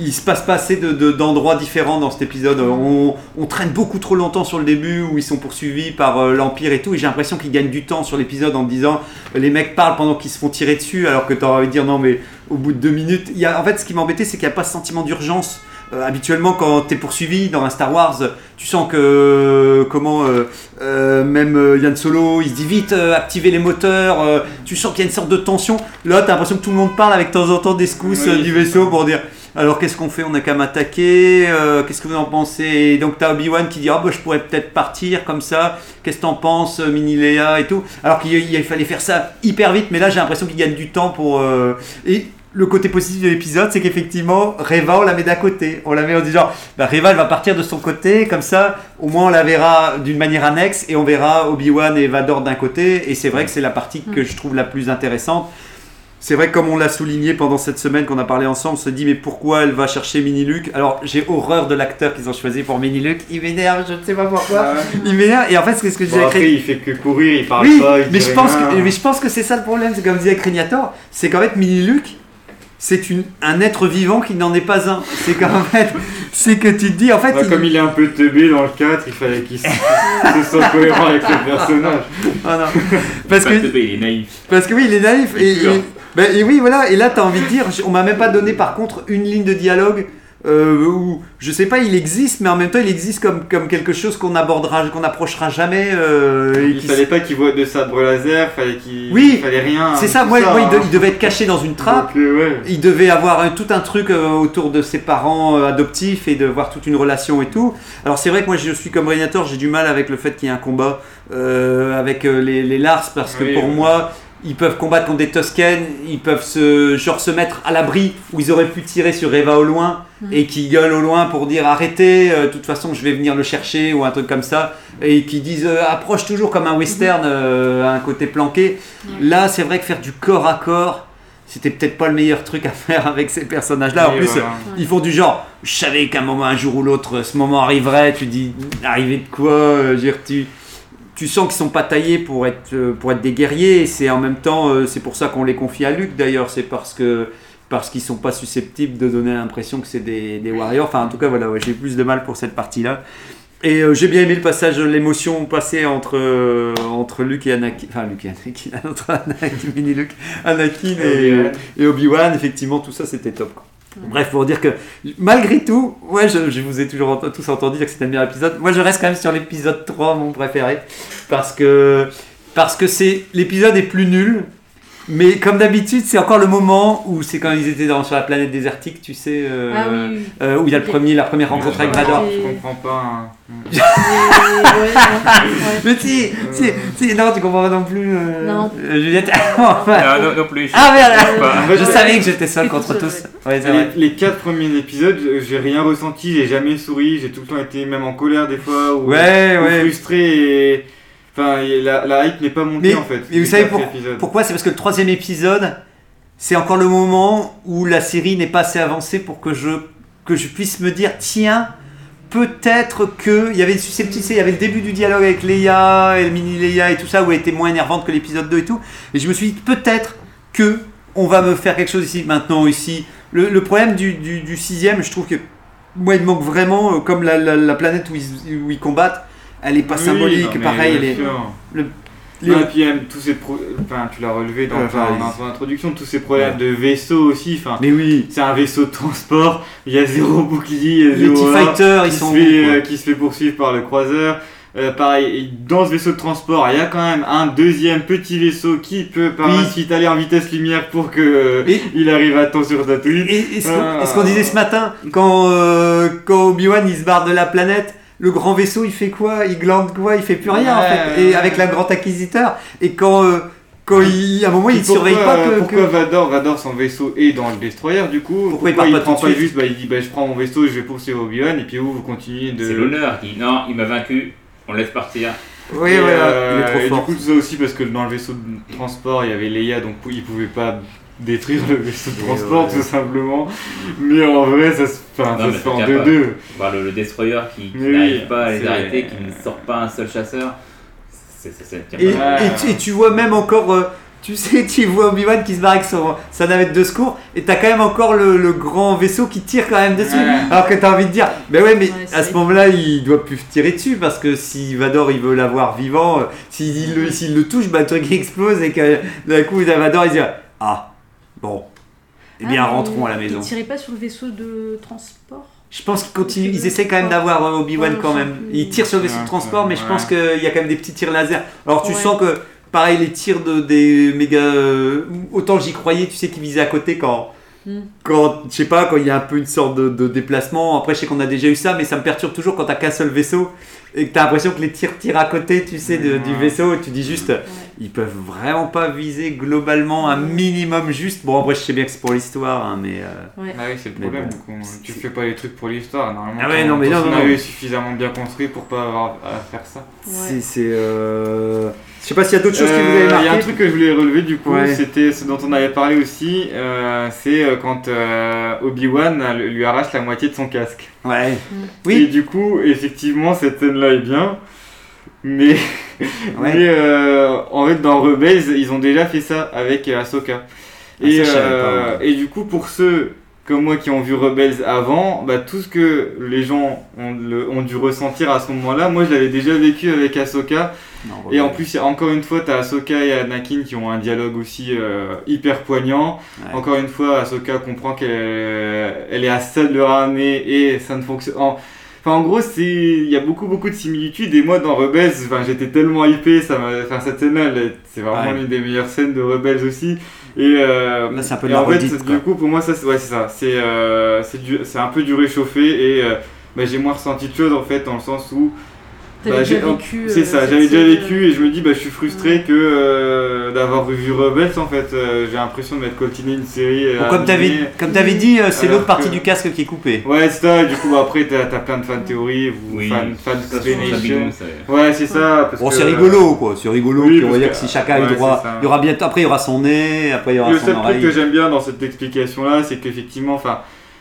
Euh, il se passe pas assez de- de- d'endroits différents dans cet épisode. On, on traîne beaucoup trop longtemps sur le début où ils sont poursuivis par euh, l'Empire et tout. Et j'ai l'impression qu'ils gagnent du temps sur l'épisode en disant les mecs parlent pendant qu'ils se font tirer dessus alors que tu envie de dire non mais au bout de deux minutes. Il y a, en fait ce qui m'embêtait c'est qu'il n'y a pas ce sentiment d'urgence. Euh, habituellement quand tu es poursuivi dans un Star Wars, tu sens que comment euh, euh, même euh, Yann Solo il se dit vite euh, activer les moteurs, euh, tu sens qu'il y a une sorte de tension. Là tu as l'impression que tout le monde parle avec de temps en temps des secousses Oui, euh, du vaisseau pour dire alors qu'est-ce qu'on fait? On a qu'à m'attaquer euh, Qu'est-ce que vous en pensez? Et donc t'as Obi-Wan qui dit Ah bah je pourrais peut-être partir comme ça. Qu'est-ce que t'en penses, euh, Mini Leia et tout? Alors qu'il il fallait faire ça hyper vite, mais là j'ai l'impression qu'il gagne du temps pour. euh, Et le côté positif de l'épisode, c'est qu'effectivement, Reva, on la met d'à côté. On la met en disant bah, Reva, elle va partir de son côté, comme ça, au moins on la verra d'une manière annexe et on verra Obi-Wan et Vador d'un côté. Et c'est vrai que c'est la partie que je trouve la plus intéressante. C'est vrai que comme on l'a souligné pendant cette semaine qu'on a parlé ensemble, on se dit mais pourquoi elle va chercher Mini Luke Alors j'ai horreur de l'acteur qu'ils ont choisi pour Mini Luke. Il m'énerve, je ne sais pas pourquoi. Il m'énerve et en fait c'est ce que je Bon, disais à après, Cré- il fait que courir, il parle Oui, pas. il mais je, pense que, mais je pense que c'est ça le problème, c'est comme disait Crégnator, c'est qu'en fait Mini Luke, c'est une- un être vivant qui n'en est pas un. C'est qu'en fait, c'est que tu te dis en fait... Il- Comme il est un peu teubé dans le 4, il fallait qu'il se, se soit cohérent avec le personnage. Ah non. Parce que, teubé, il est naïf. Parce que oui, il est naïf. Et- ben, et oui, voilà. Et là, t'as envie de dire, on m'a même pas donné par contre une ligne de dialogue euh, où, je sais pas, il existe, mais en même temps, il existe comme, comme quelque chose qu'on abordera, qu'on approchera jamais. euh, et Il fallait pas qu'il voit de sabre laser, fallait qu'il. Oui, il fallait rien. C'est ça, moi, moi, il, de- hein. il devait être caché dans une trappe. Donc, euh, ouais. Il devait avoir un- tout un truc euh, autour de ses parents adoptifs et de voir toute une relation et tout. Alors c'est vrai que moi je suis comme Régnator, j'ai du mal avec le fait qu'il y ait un combat avec les, les Lars parce que Oui, pour moi ils peuvent combattre contre des Tusken, ils peuvent se, genre, se mettre à l'abri où ils auraient pu tirer sur Eva au loin et qui gueulent au loin pour dire arrêtez, euh, de toute façon je vais venir le chercher ou un truc comme ça et qui disent euh, approche toujours comme un western euh, à un côté planqué. Là c'est vrai que faire du corps à corps c'était peut-être pas le meilleur truc à faire avec ces personnages-là. En plus, voilà. ils font du genre, je savais qu'un moment, un jour ou l'autre, ce moment arriverait. Tu dis, arriver de quoi euh, dire, tu, tu sens qu'ils sont pas taillés pour être, euh, pour être des guerriers. C'est en même temps, euh, c'est pour ça qu'on les confie à Luc d'ailleurs. C'est parce que parce qu'ils sont pas susceptibles de donner l'impression que c'est des, des warriors. Enfin, en tout cas, voilà, ouais, j'ai plus de mal pour cette partie-là. Et euh, j'ai bien aimé le passage, l'émotion passée entre, euh, entre Luke et Anakin. Enfin, Luke et Anakin, entre Anakin, mini Luke, Anakin et, Obi-Wan. et Obi-Wan. Effectivement, tout ça, c'était top. quoi. Bref, pour dire que malgré tout, ouais, je, vous ai toujours tous entendu dire que c'était le meilleur épisode. Moi, je reste quand même sur l'épisode 3, mon préféré. Parce que parce que c'est l'épisode est plus nul. Mais comme d'habitude, c'est encore le moment où c'est quand ils étaient dans, sur la planète désertique, tu sais, euh, Ah oui, oui. euh, où il y a le premier, la première rencontre avec Vador. Je comprends pas. hein. Mais si, si, si, non, tu comprends pas non plus. euh, Non. Juliette. enfin. Ah, non, non plus. je- Ah merde. Je savais que j'étais seul contre tous. Ouais. Les, les quatre premiers épisodes, je- j'ai rien ressenti, j'ai jamais souri, j'ai tout le temps été même en colère des fois ou, Ouais, ou ouais. frustré et enfin la, la hype n'est pas montée Mais- en fait. mais vous savez pour-. Pourquoi? C'est parce que le troisième épisode, c'est encore le moment où la série n'est pas assez avancée pour que je, que je puisse me dire tiens, peut-être que. Il y avait une susceptibilité, il y avait le début du dialogue avec Leia et mini Leia et tout ça où elle était moins énervante que l'épisode 2 et tout. Et je me suis dit peut-être que on va me faire quelque chose ici maintenant ici. Le, le problème du, du, du sixième, je trouve que moi il me manque vraiment, euh, comme la, la, la planète où ils, où ils combattent, elle est pas Oui, symbolique, non, pareil. Elle est, le- Ouais, et puis même tous ces pro- enfin tu l'as relevé dans, Euh, enfin, dans ton introduction tous ces problèmes de vaisseau aussi enfin Mais oui. c'est un vaisseau de transport il y a zéro bouclier il y a Les zéro T-Fighters, ils qui sont fait, euh, qui se fait poursuivre par le croiseur Euh, pareil, et dans ce vaisseau de transport, il y a quand même un deuxième petit vaisseau qui peut par Oui. la suite aller en vitesse lumière pour que euh, Et- il arrive à temps sur Tatooine. Et, et ce qu'on Ah. et ce qu'on disait ce matin, quand, euh, quand Obi-Wan il se barre de la planète, le grand vaisseau il fait quoi? Il glande quoi? Il fait plus rien en Ouais, fait. Et ouais. avec la grande acquisiteur. Et quand, euh, quand il, à un moment il Pourquoi, surveille pas que. pourquoi que- Vador, Vador son vaisseau est dans le destroyer du coup? Pourquoi il part pas prend pas suite? juste bah, il dit bah, je prends mon vaisseau je vais poursuivre Obi-Wan et puis vous vous continuez de C'est l'honneur qui dit non, il m'a vaincu, on laisse partir. Oui, Et, voilà, euh, il est trop et fort. du coup, tout ça aussi parce que dans le vaisseau de transport, il y avait Leia, donc il pouvait pas détruire le vaisseau de transport ouais. tout simplement. Mais en vrai, ça se, enfin, Non, ça mais se fait en t'es capable. 2-2. Voir le, le destroyer qui, qui Oui, n'arrive pas à les arrêter, qui ne sort pas un seul chasseur, c'est c'est- c'est- Et, Ouais. et tu, et tu vois même encore, euh, tu sais, tu vois Obi-Wan qui se barre avec son, sa navette de secours, et t'as quand même encore le, le grand vaisseau qui tire quand même dessus. Ouais. Alors que t'as envie de dire, ben ouais, mais Ouais, à ce moment-là, il doit plus tirer dessus parce que si Vador il veut l'avoir vivant, euh, s'il le, s'il le touche, bah, le truc explose et que d'un coup, Vador il dit Ah, bon, eh bien, Ah, rentrons à la mais maison. Ils tiraient pas sur le vaisseau de transport Je pense qu'ils continuent, ils essaient quand même d'avoir euh, Obi-Wan Ouais, quand même. Ils tirent sur le vaisseau de Ouais, transport, mais je pense qu'il y a quand même des petits tirs laser. Alors tu Ouais. sens que, pareil, les tirs de, des méga. euh, autant j'y croyais, tu sais, qu'ils visaient à côté quand. Hmm. Quand, je sais pas, quand il y a un peu une sorte de, de déplacement. Après, je sais qu'on a déjà eu ça, mais ça me perturbe toujours quand t'as qu'un seul vaisseau et que t'as l'impression que les tirs tirent à côté, tu sais, de- du vaisseau. Et tu dis juste, ils peuvent vraiment pas viser globalement un minimum juste. Bon, après, je sais bien que c'est pour l'histoire, hein, mais. euh, Ouais. Ah oui, c'est le problème. bon, du coup. Tu fais pas les trucs pour l'histoire. Normalement, Ah ouais, non, mais ton non, non, scénario non. est suffisamment bien construit pour pas avoir à faire ça. C'est. c'est, euh, Je sais pas s'il y a d'autres choses qui vous Euh, Il marqué. y a un truc que je voulais relever du coup, Ouais. c'était ce dont on avait parlé aussi, euh, c'est euh, quand euh, Obi-Wan euh, lui arrache la moitié de son casque. Ouais. Et Oui. du coup, effectivement, cette scène-là est bien, mais, Ouais. mais euh, en fait, dans Rebels, ils ont déjà fait ça avec euh, Ahsoka. Ah, Et, ça, euh, pas, et du coup, pour ceux comme moi qui ont vu Rebels avant, bah, tout ce que les gens ont, le- ont dû ressentir à ce moment-là, moi je l'avais déjà vécu avec Ahsoka. Non, Et en plus, encore une fois, t'as Ahsoka et Anakin qui ont un dialogue aussi euh, hyper poignant. Ouais. Encore une fois, Ahsoka comprend qu'elle elle est à ça de le ramener et ça ne fonctionne. en- Enfin, en gros, c'est il y a beaucoup beaucoup de similitudes. Et moi, dans Rebels, enfin, j'étais tellement hypé. Ça m'a, enfin, cette scène-là, elle- c'est vraiment Ouais. l'une des meilleures scènes de Rebels aussi. Et euh, Là, c'est un peu de et la en fait, redite, c'est- quoi. du coup, pour moi, ça, c'est- ouais, c'est ça. C'est, euh, c'est, du- c'est un peu du réchauffé et euh, bah, j'ai moins ressenti de choses en fait, dans le sens où bah, déjà j'ai- vécu. c'est euh, ça, j'avais déjà vécu et je me dis bah je suis frustré Ouais. que euh, d'avoir revu Rebels en fait, euh, j'ai l'impression de m'être coltiné une série. euh, Bon, comme t'avais animée. comme t'avais dit, euh, c'est l'autre partie que- du casque qui est coupée. Ouais c'est ça, du coup bah, après t'as, t'as plein de fan théories, vous Oui, fan, fan explanation. Ouais c'est ça. Parce Bon, que, c'est rigolo, quoi. C'est rigolo. Oui, on va dire que- si chacun a eu droit, il y aura bientôt. Après, il y aura son nez. Après, il y aura Le son seul truc oreille. que j'aime bien dans cette explication là, c'est qu'effectivement, enfin,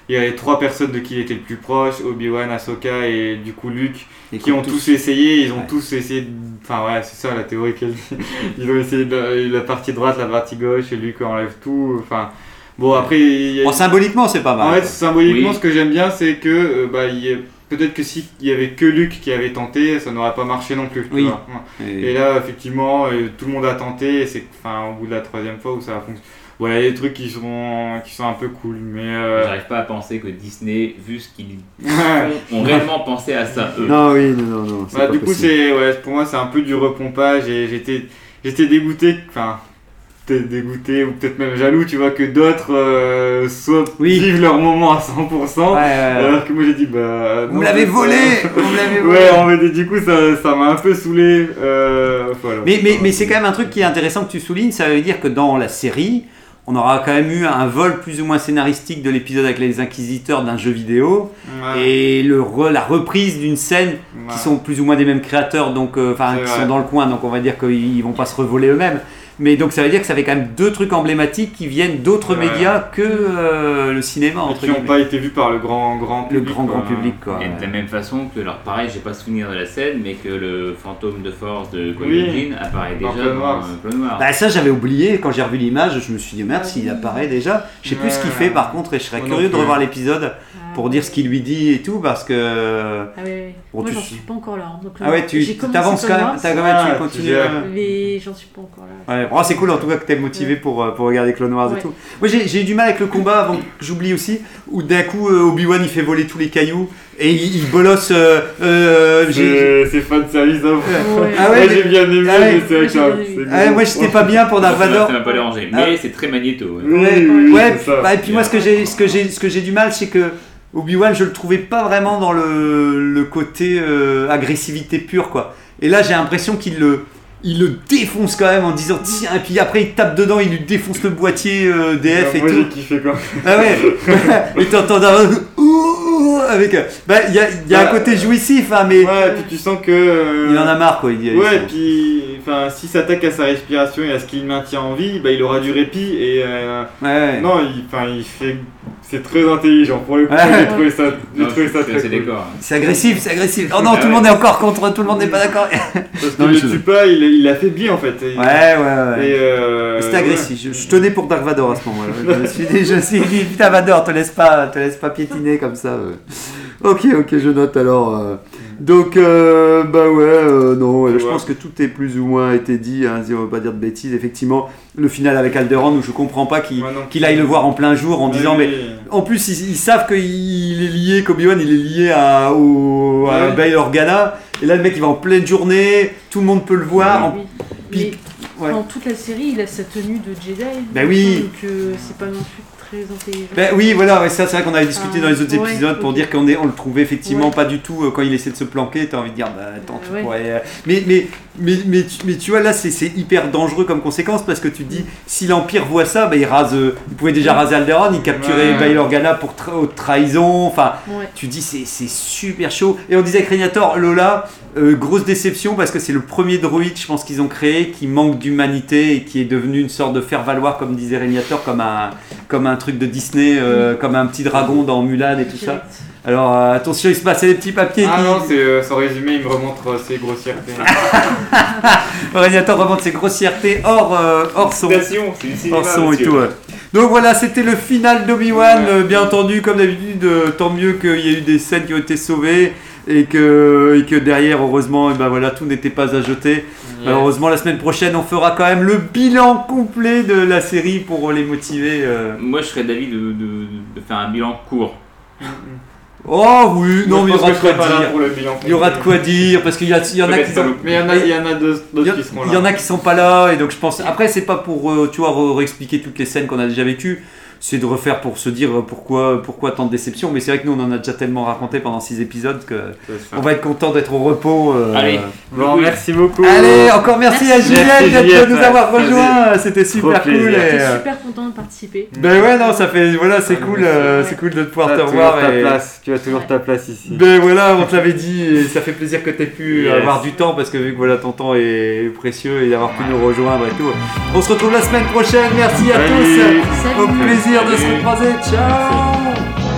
il y a les trois personnes de qui il était le plus proche, Obi-Wan, Ahsoka et du coup Luke, Et qui ont tous essayé, ils ont Ouais. tous essayé, de- enfin ouais, c'est ça la théorie qu'elle dit. Ils ont essayé de la, la partie droite, la partie gauche, et Luke enlève tout, enfin. Bon après, il y a- Bon, symboliquement, c'est pas mal. en fait, symboliquement, Oui. ce que j'aime bien, c'est que euh, bah, il y a- peut-être que si il y avait que Luke qui avait tenté, ça n'aurait pas marché non plus. Oui. Et là, effectivement, euh, tout le monde a tenté, et c'est enfin, au bout de la troisième fois où ça a fonctionné. Voilà, il y a des trucs qui sont, qui sont un peu cool, mais. euh, J'arrive pas à penser que Disney, vu ce qu'ils ouais. font, ont réellement pensé à ça eux. Non, oui, non, non, non. c'est Bah, pas du coup, c'est, ouais, pour moi, c'est un peu du repompage, et j'étais, j'étais dégoûté, enfin, peut-être dégoûté, ou peut-être même jaloux, tu vois, que d'autres euh, soient, Oui. vivent leur moment à 100%. Ouais, ouais, ouais. Alors que moi j'ai dit bah. Vous me l'avez volé Vous me l'avez volé Ouais, en fait, et du coup ça ça m'a un peu saoulé. Euh, voilà. Mais, mais, mais c'est quand même un truc qui est intéressant que tu soulignes, ça veut dire que dans la série, on aura quand même eu un vol plus ou moins scénaristique de l'épisode avec les inquisiteurs d'un jeu vidéo Ouais, et le re- la reprise d'une scène ouais. qui sont plus ou moins des mêmes créateurs, donc euh, enfin qui vrai. sont dans le coin, donc on va dire qu'ils vont pas se revoler eux-mêmes. Mais donc ça veut dire que ça fait quand même deux trucs emblématiques qui viennent d'autres Ouais. médias que euh, le cinéma Et entre qui n'ont pas été vus par le grand grand le public. grand grand quoi. public quoi. Et de la même façon que, alors pareil, j'ai pas souvenir de la scène, mais que le fantôme de force de Qui-Gon Oui. Apparaît Dans déjà dans euh, Clone Wars. Bah ça j'avais oublié quand j'ai revu l'image, je me suis dit merde s'il apparaît déjà. Je sais plus ce qu'il fait par contre et je serais Moi curieux de revoir l'épisode pour dire ce qu'il lui dit et tout parce que Ah oui, oui. Bon, Moi, tu- j'en suis pas encore là. hein. Donc, ah ouais tu t'avances Clone quand même, t'as quand même Ah, tu continues. euh, Mais j'en suis pas encore là. Ouais, oh, c'est cool en tout cas que t'es motivé pour, euh, pour regarder Clone Wars et tout. Moi j'ai j'ai eu du mal avec le combat avant que j'oublie aussi, où d'un coup euh, Obi-Wan il fait voler tous les cailloux et il, il bolosse. euh, euh, C'est fan service d'un Ouais. Ah ouais, Moi j'ai bien aimé, Ah ouais. mais c'est vrai que Moi, ça-. Ah moi j'étais pas bien pour Dark Ça Vador. m'a pas dérangé, Ah. mais c'est très magnéto. ouais. Ouais, ça. et puis moi ce que j'ai ce que j'ai ce que j'ai du mal c'est que Obi-Wan je le trouvais pas vraiment dans le, le côté euh, agressivité pure quoi. Et là j'ai l'impression qu'il le il le défonce quand même en disant tiens et puis après il tape dedans il lui défonce le boîtier euh, DF et Moi tout. j'ai kiffé quand Ah ouais Et t'entends d'un avec euh, bah il y a, y a un Bah, côté jouissif hein, mais Ouais, et puis tu sens que. euh, il en a marre quoi. Il Ouais, et puis, enfin, s'il s'attaque à sa respiration et à ce qui le maintient en vie, bah, il aura du répit et. euh, Ouais, ouais. Non, il, il fait. C'est très intelligent. Pour le coup, Ouais. j'ai trouvé ça, j'ai Non, trouvé je ça suis très cool. C'est agressif, c'est agressif. Oh non, tout le monde est encore contre, tout le monde n'est pas d'accord. Parce mais le je- tue pas, il, il affaiblit en fait. Et, Ouais, ouais, ouais. et, euh, C'était agressif. Je, je tenais pour Dark Vador à ce moment-là. Je me suis dit, je me suis dit, putain Vador, te laisse pas, te laisse pas piétiner comme ça. euh. Ok, ok, je note alors. Donc, euh, bah ouais, euh, non, euh, je pense que tout est plus ou moins été dit. Hein, si on veut pas dire de bêtises. Effectivement, le final avec Alderaan où je comprends pas qu'il Ouais, non. qu'il aille le voir en plein jour en Ouais, disant, oui. mais en plus ils, ils savent qu'il est lié, qu'Obi-Wan il est lié à, au, à. Bail Organa. Et là, le mec il va en pleine journée, tout le monde peut le voir. en- Oui. Puis- Mais ouais. dans toute la série, il a sa tenue de Jedi. Bah oui. Donc euh, c'est pas non plus très intelligent. Ben oui, voilà, ouais, ça c'est vrai qu'on avait discuté Ah, dans les autres ouais, épisodes pour dire qu'on est, on le trouvait effectivement Ouais. pas du tout euh, quand il essaie de se planquer. T'as envie de dire, bah attends, tu ouais. pourrais, euh, Mais, mais, mais, mais, tu- mais tu vois, là c'est hyper dangereux comme conséquence parce que tu te dis, si l'Empire voit ça, bah, il rase. euh, il pouvait déjà raser Alderaan, il capturait Ouais. Bail Organa pour tra- haute trahison. Enfin, Ouais. tu dis, c'est c'est super chaud. Et on disait avec Régnator, Lola, euh, grosse déception parce que c'est le premier droïde, je pense, qu'ils ont créé qui manque d'humanité et qui est devenu une sorte de faire-valoir, comme disait Régnator, comme un, comme un truc de Disney, euh, comme un petit dragon dans Mulan et tout ça. Alors euh, attention, il se passait des petits papiers. Ah qui... non, c'est euh, son résumé, il me remontre euh, ses grossièretés. Régnator remonte ses grossièretés hors, euh, hors son. Citation, c'est du cinéma, hors son et monsieur. tout. ouais. Donc voilà, c'était le final d'Obi-Wan. Ouais. Euh, bien entendu, comme d'habitude, euh, tant mieux qu'il y ait eu des scènes qui ont été sauvées et que, et que derrière, heureusement, eh ben voilà, tout n'était pas à jeter. Malheureusement, la semaine prochaine, on fera quand même le bilan complet de la série pour les motiver. euh. Moi, je serais d'avis de, de, de faire un bilan court. Oh oui, non, mais il y aura de quoi dire. Il y aura de quoi dire parce qu'il y, il en a qui sont. Mais il y en a, il y en a deux- Il y, d'autres en- qui seront il là. y en a qui sont pas là et donc je pense après c'est pas pour euh, tu vois réexpliquer toutes les scènes qu'on a déjà vécues c'est de refaire pour se dire euh, pourquoi pourquoi tant de déception mais c'est vrai que nous on en a déjà tellement raconté pendant six épisodes que on va être content d'être au repos euh. Allez. Bon, merci beaucoup. Allez encore merci, à Merci. Juliette de nous avoir rejoints c'était super trop cool plaisir. et, J'étais euh, super content de participer. ben ouais non ça fait voilà c'est Ah, cool euh, c'est- cool de pouvoir te toujours revoir ta et- place. Tu as toujours Ouais. ta place ici. Ben voilà, on te l'avait dit et ça fait plaisir que tu aies pu Yes. avoir du temps parce que vu que voilà ton temps est précieux et d'avoir pu nous rejoindre et tout. On se retrouve la semaine prochaine, merci à Salut. tous. Au Salut. Plaisir de se Salut. recroiser, ciao